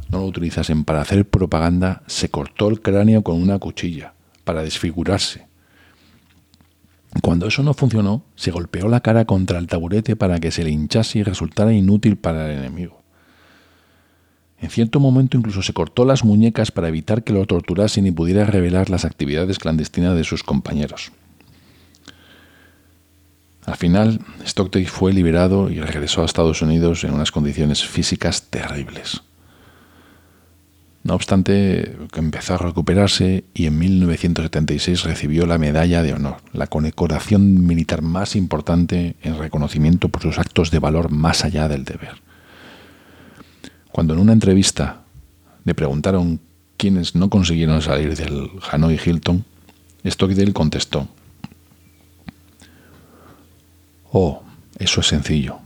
S1: no lo utilizasen para hacer propaganda, se cortó el cráneo con una cuchilla para desfigurarse. Cuando eso no funcionó, se golpeó la cara contra el taburete para que se le hinchase y resultara inútil para el enemigo. En cierto momento incluso se cortó las muñecas para evitar que lo torturasen y pudiera revelar las actividades clandestinas de sus compañeros. Al final, Stockton fue liberado y regresó a Estados Unidos en unas condiciones físicas terribles. No obstante, empezó a recuperarse y en 1976 recibió la Medalla de Honor, la condecoración militar más importante en reconocimiento por sus actos de valor más allá del deber. Cuando en una entrevista le preguntaron quiénes no consiguieron salir del Hanoi Hilton, Stockdale contestó, Oh, eso es sencillo,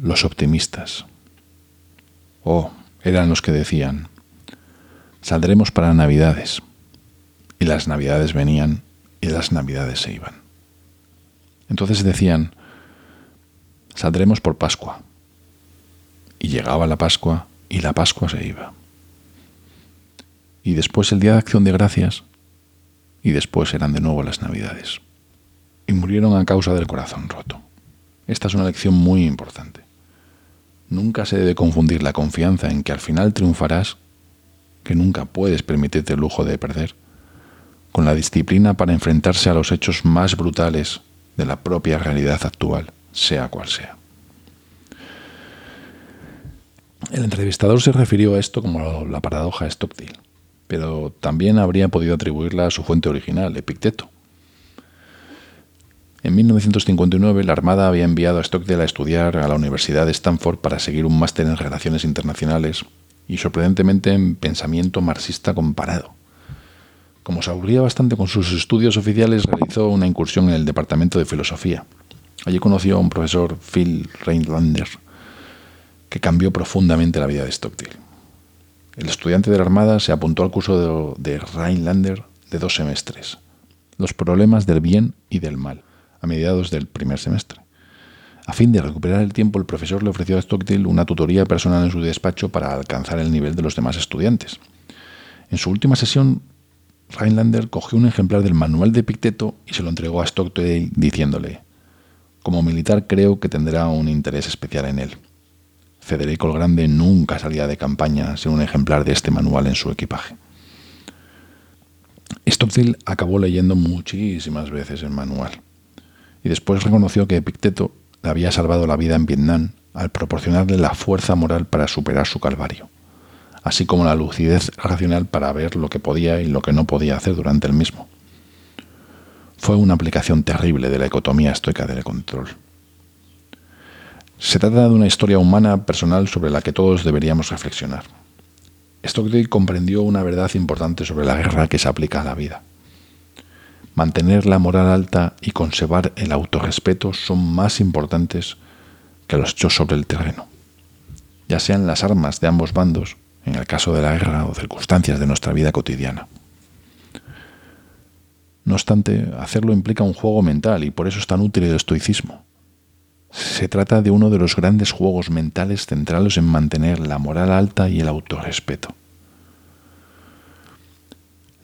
S1: los optimistas. Oh, eran los que decían, Saldremos para Navidades. Y las Navidades venían y las Navidades se iban. Entonces decían, saldremos por Pascua. Y llegaba la Pascua y la Pascua se iba. Y después el Día de Acción de Gracias y después eran de nuevo las Navidades. Y murieron a causa del corazón roto. Esta es una lección muy importante. Nunca se debe confundir la confianza en que al final triunfarás, que nunca puedes permitirte el lujo de perder, con la disciplina para enfrentarse a los hechos más brutales de la propia realidad actual, sea cual sea. El entrevistador se refirió a esto como la paradoja Stockdale, pero también habría podido atribuirla a su fuente original, Epicteto. En 1959 la Armada había enviado a Stockdale a estudiar a la Universidad de Stanford para seguir un máster en Relaciones Internacionales y sorprendentemente en pensamiento marxista comparado. Como se aburría bastante con sus estudios oficiales, realizó una incursión en el Departamento de Filosofía. Allí conoció a un profesor, Phil Reinlander, que cambió profundamente la vida de Stockdale. El estudiante de la Armada se apuntó al curso de, de de dos semestres, los problemas del bien y del mal, a mediados del primer semestre. A fin de recuperar el tiempo, el profesor le ofreció a Stockdale una tutoría personal en su despacho para alcanzar el nivel de los demás estudiantes. En su última sesión, Rhinelander cogió un ejemplar del manual de Picteto y se lo entregó a Stockdale diciéndole, como militar creo que tendrá un interés especial en él. Federico el Grande nunca salía de campaña sin un ejemplar de este manual en su equipaje. Stockdale acabó leyendo muchísimas veces el manual y después reconoció que Epicteto le había salvado la vida en Vietnam al proporcionarle la fuerza moral para superar su calvario, así como la lucidez racional para ver lo que podía y lo que no podía hacer durante el mismo. Fue una aplicación terrible de la ecotomía estoica del control. Se trata de una historia humana personal sobre la que todos deberíamos reflexionar. Stockdale comprendió una verdad importante sobre la guerra que se aplica a la vida. Mantener la moral alta y conservar el autorrespeto son más importantes que los hechos sobre el terreno, ya sean las armas de ambos bandos, en el caso de la guerra o circunstancias de nuestra vida cotidiana. No obstante, hacerlo implica un juego mental y por eso es tan útil el estoicismo. Se trata de uno de los grandes juegos mentales centrales en mantener la moral alta y el autorrespeto.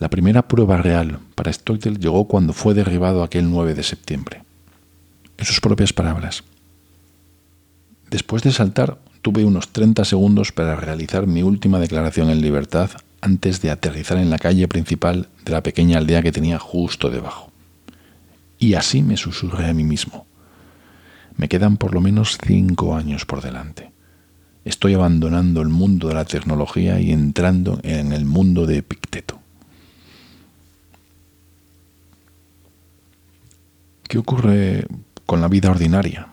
S1: La primera prueba real para Stockdale llegó cuando fue derribado aquel 9 de septiembre. En sus propias palabras. Después de saltar, tuve unos 30 segundos para realizar mi última declaración en libertad antes de aterrizar en la calle principal de la pequeña aldea que tenía justo debajo. Y así me susurré a mí mismo. Me quedan por lo menos cinco años por delante. Estoy abandonando el mundo de la tecnología y entrando en el mundo de Epicteto. ¿Qué ocurre con la vida ordinaria?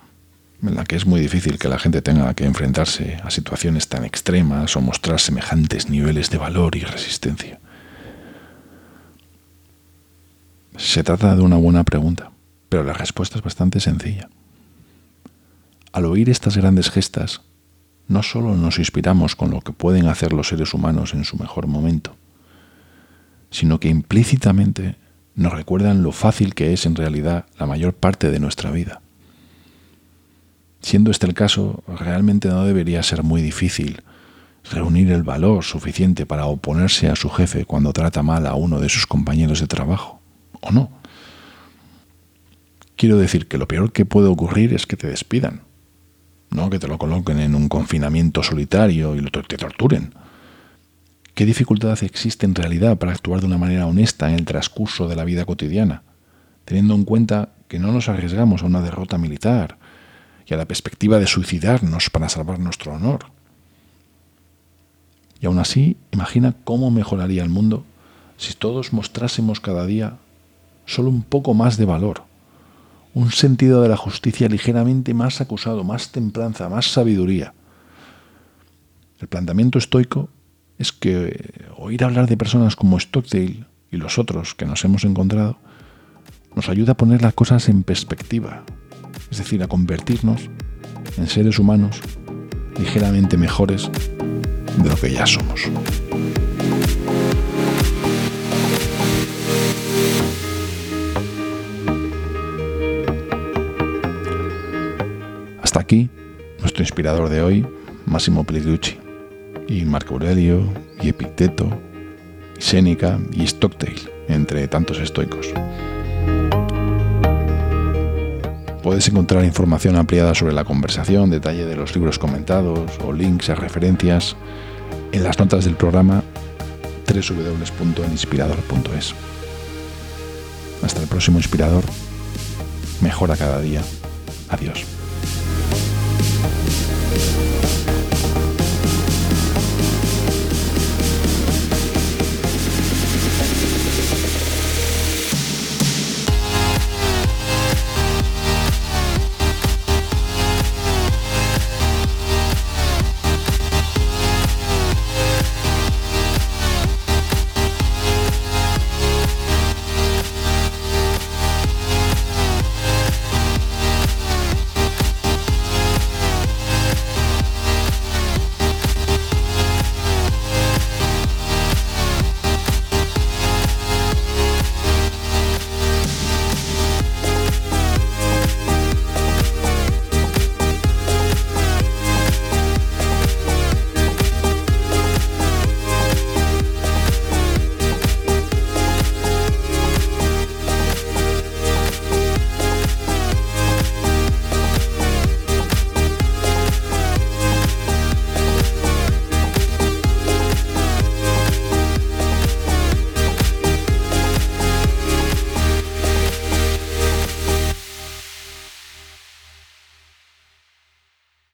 S1: En la que es muy difícil que la gente tenga que enfrentarse a situaciones tan extremas o mostrar semejantes niveles de valor y resistencia. Se trata de una buena pregunta, pero la respuesta es bastante sencilla. Al oír estas grandes gestas, no solo nos inspiramos con lo que pueden hacer los seres humanos en su mejor momento, sino que implícitamente nos recuerdan lo fácil que es en realidad la mayor parte de nuestra vida. Siendo este el caso, realmente no debería ser muy difícil reunir el valor suficiente para oponerse a su jefe cuando trata mal a uno de sus compañeros de trabajo, ¿o no? Quiero decir que lo peor que puede ocurrir es que te despidan, no que te lo coloquen en un confinamiento solitario y te torturen. ¿Qué dificultad existe en realidad para actuar de una manera honesta en el transcurso de la vida cotidiana, teniendo en cuenta que no nos arriesgamos a una derrota militar y a la perspectiva de suicidarnos para salvar nuestro honor? Y aún así, imagina cómo mejoraría el mundo si todos mostrásemos cada día solo un poco más de valor, un sentido de la justicia ligeramente más acusado, más templanza, más sabiduría. El planteamiento estoico es que oír hablar de personas como Stockdale y los otros que nos hemos encontrado nos ayuda a poner las cosas en perspectiva, es decir, a convertirnos en seres humanos ligeramente mejores de lo que ya somos. Hasta aquí, nuestro inspirador de hoy, Massimo Pliducci y Marco Aurelio, y Epicteto, y Séneca, y Stockdale, entre tantos estoicos. Puedes encontrar información ampliada sobre la conversación, detalle de los libros comentados o links a referencias en las notas del programa www.inspirador.es. Hasta el próximo inspirador. Mejora cada día. Adiós.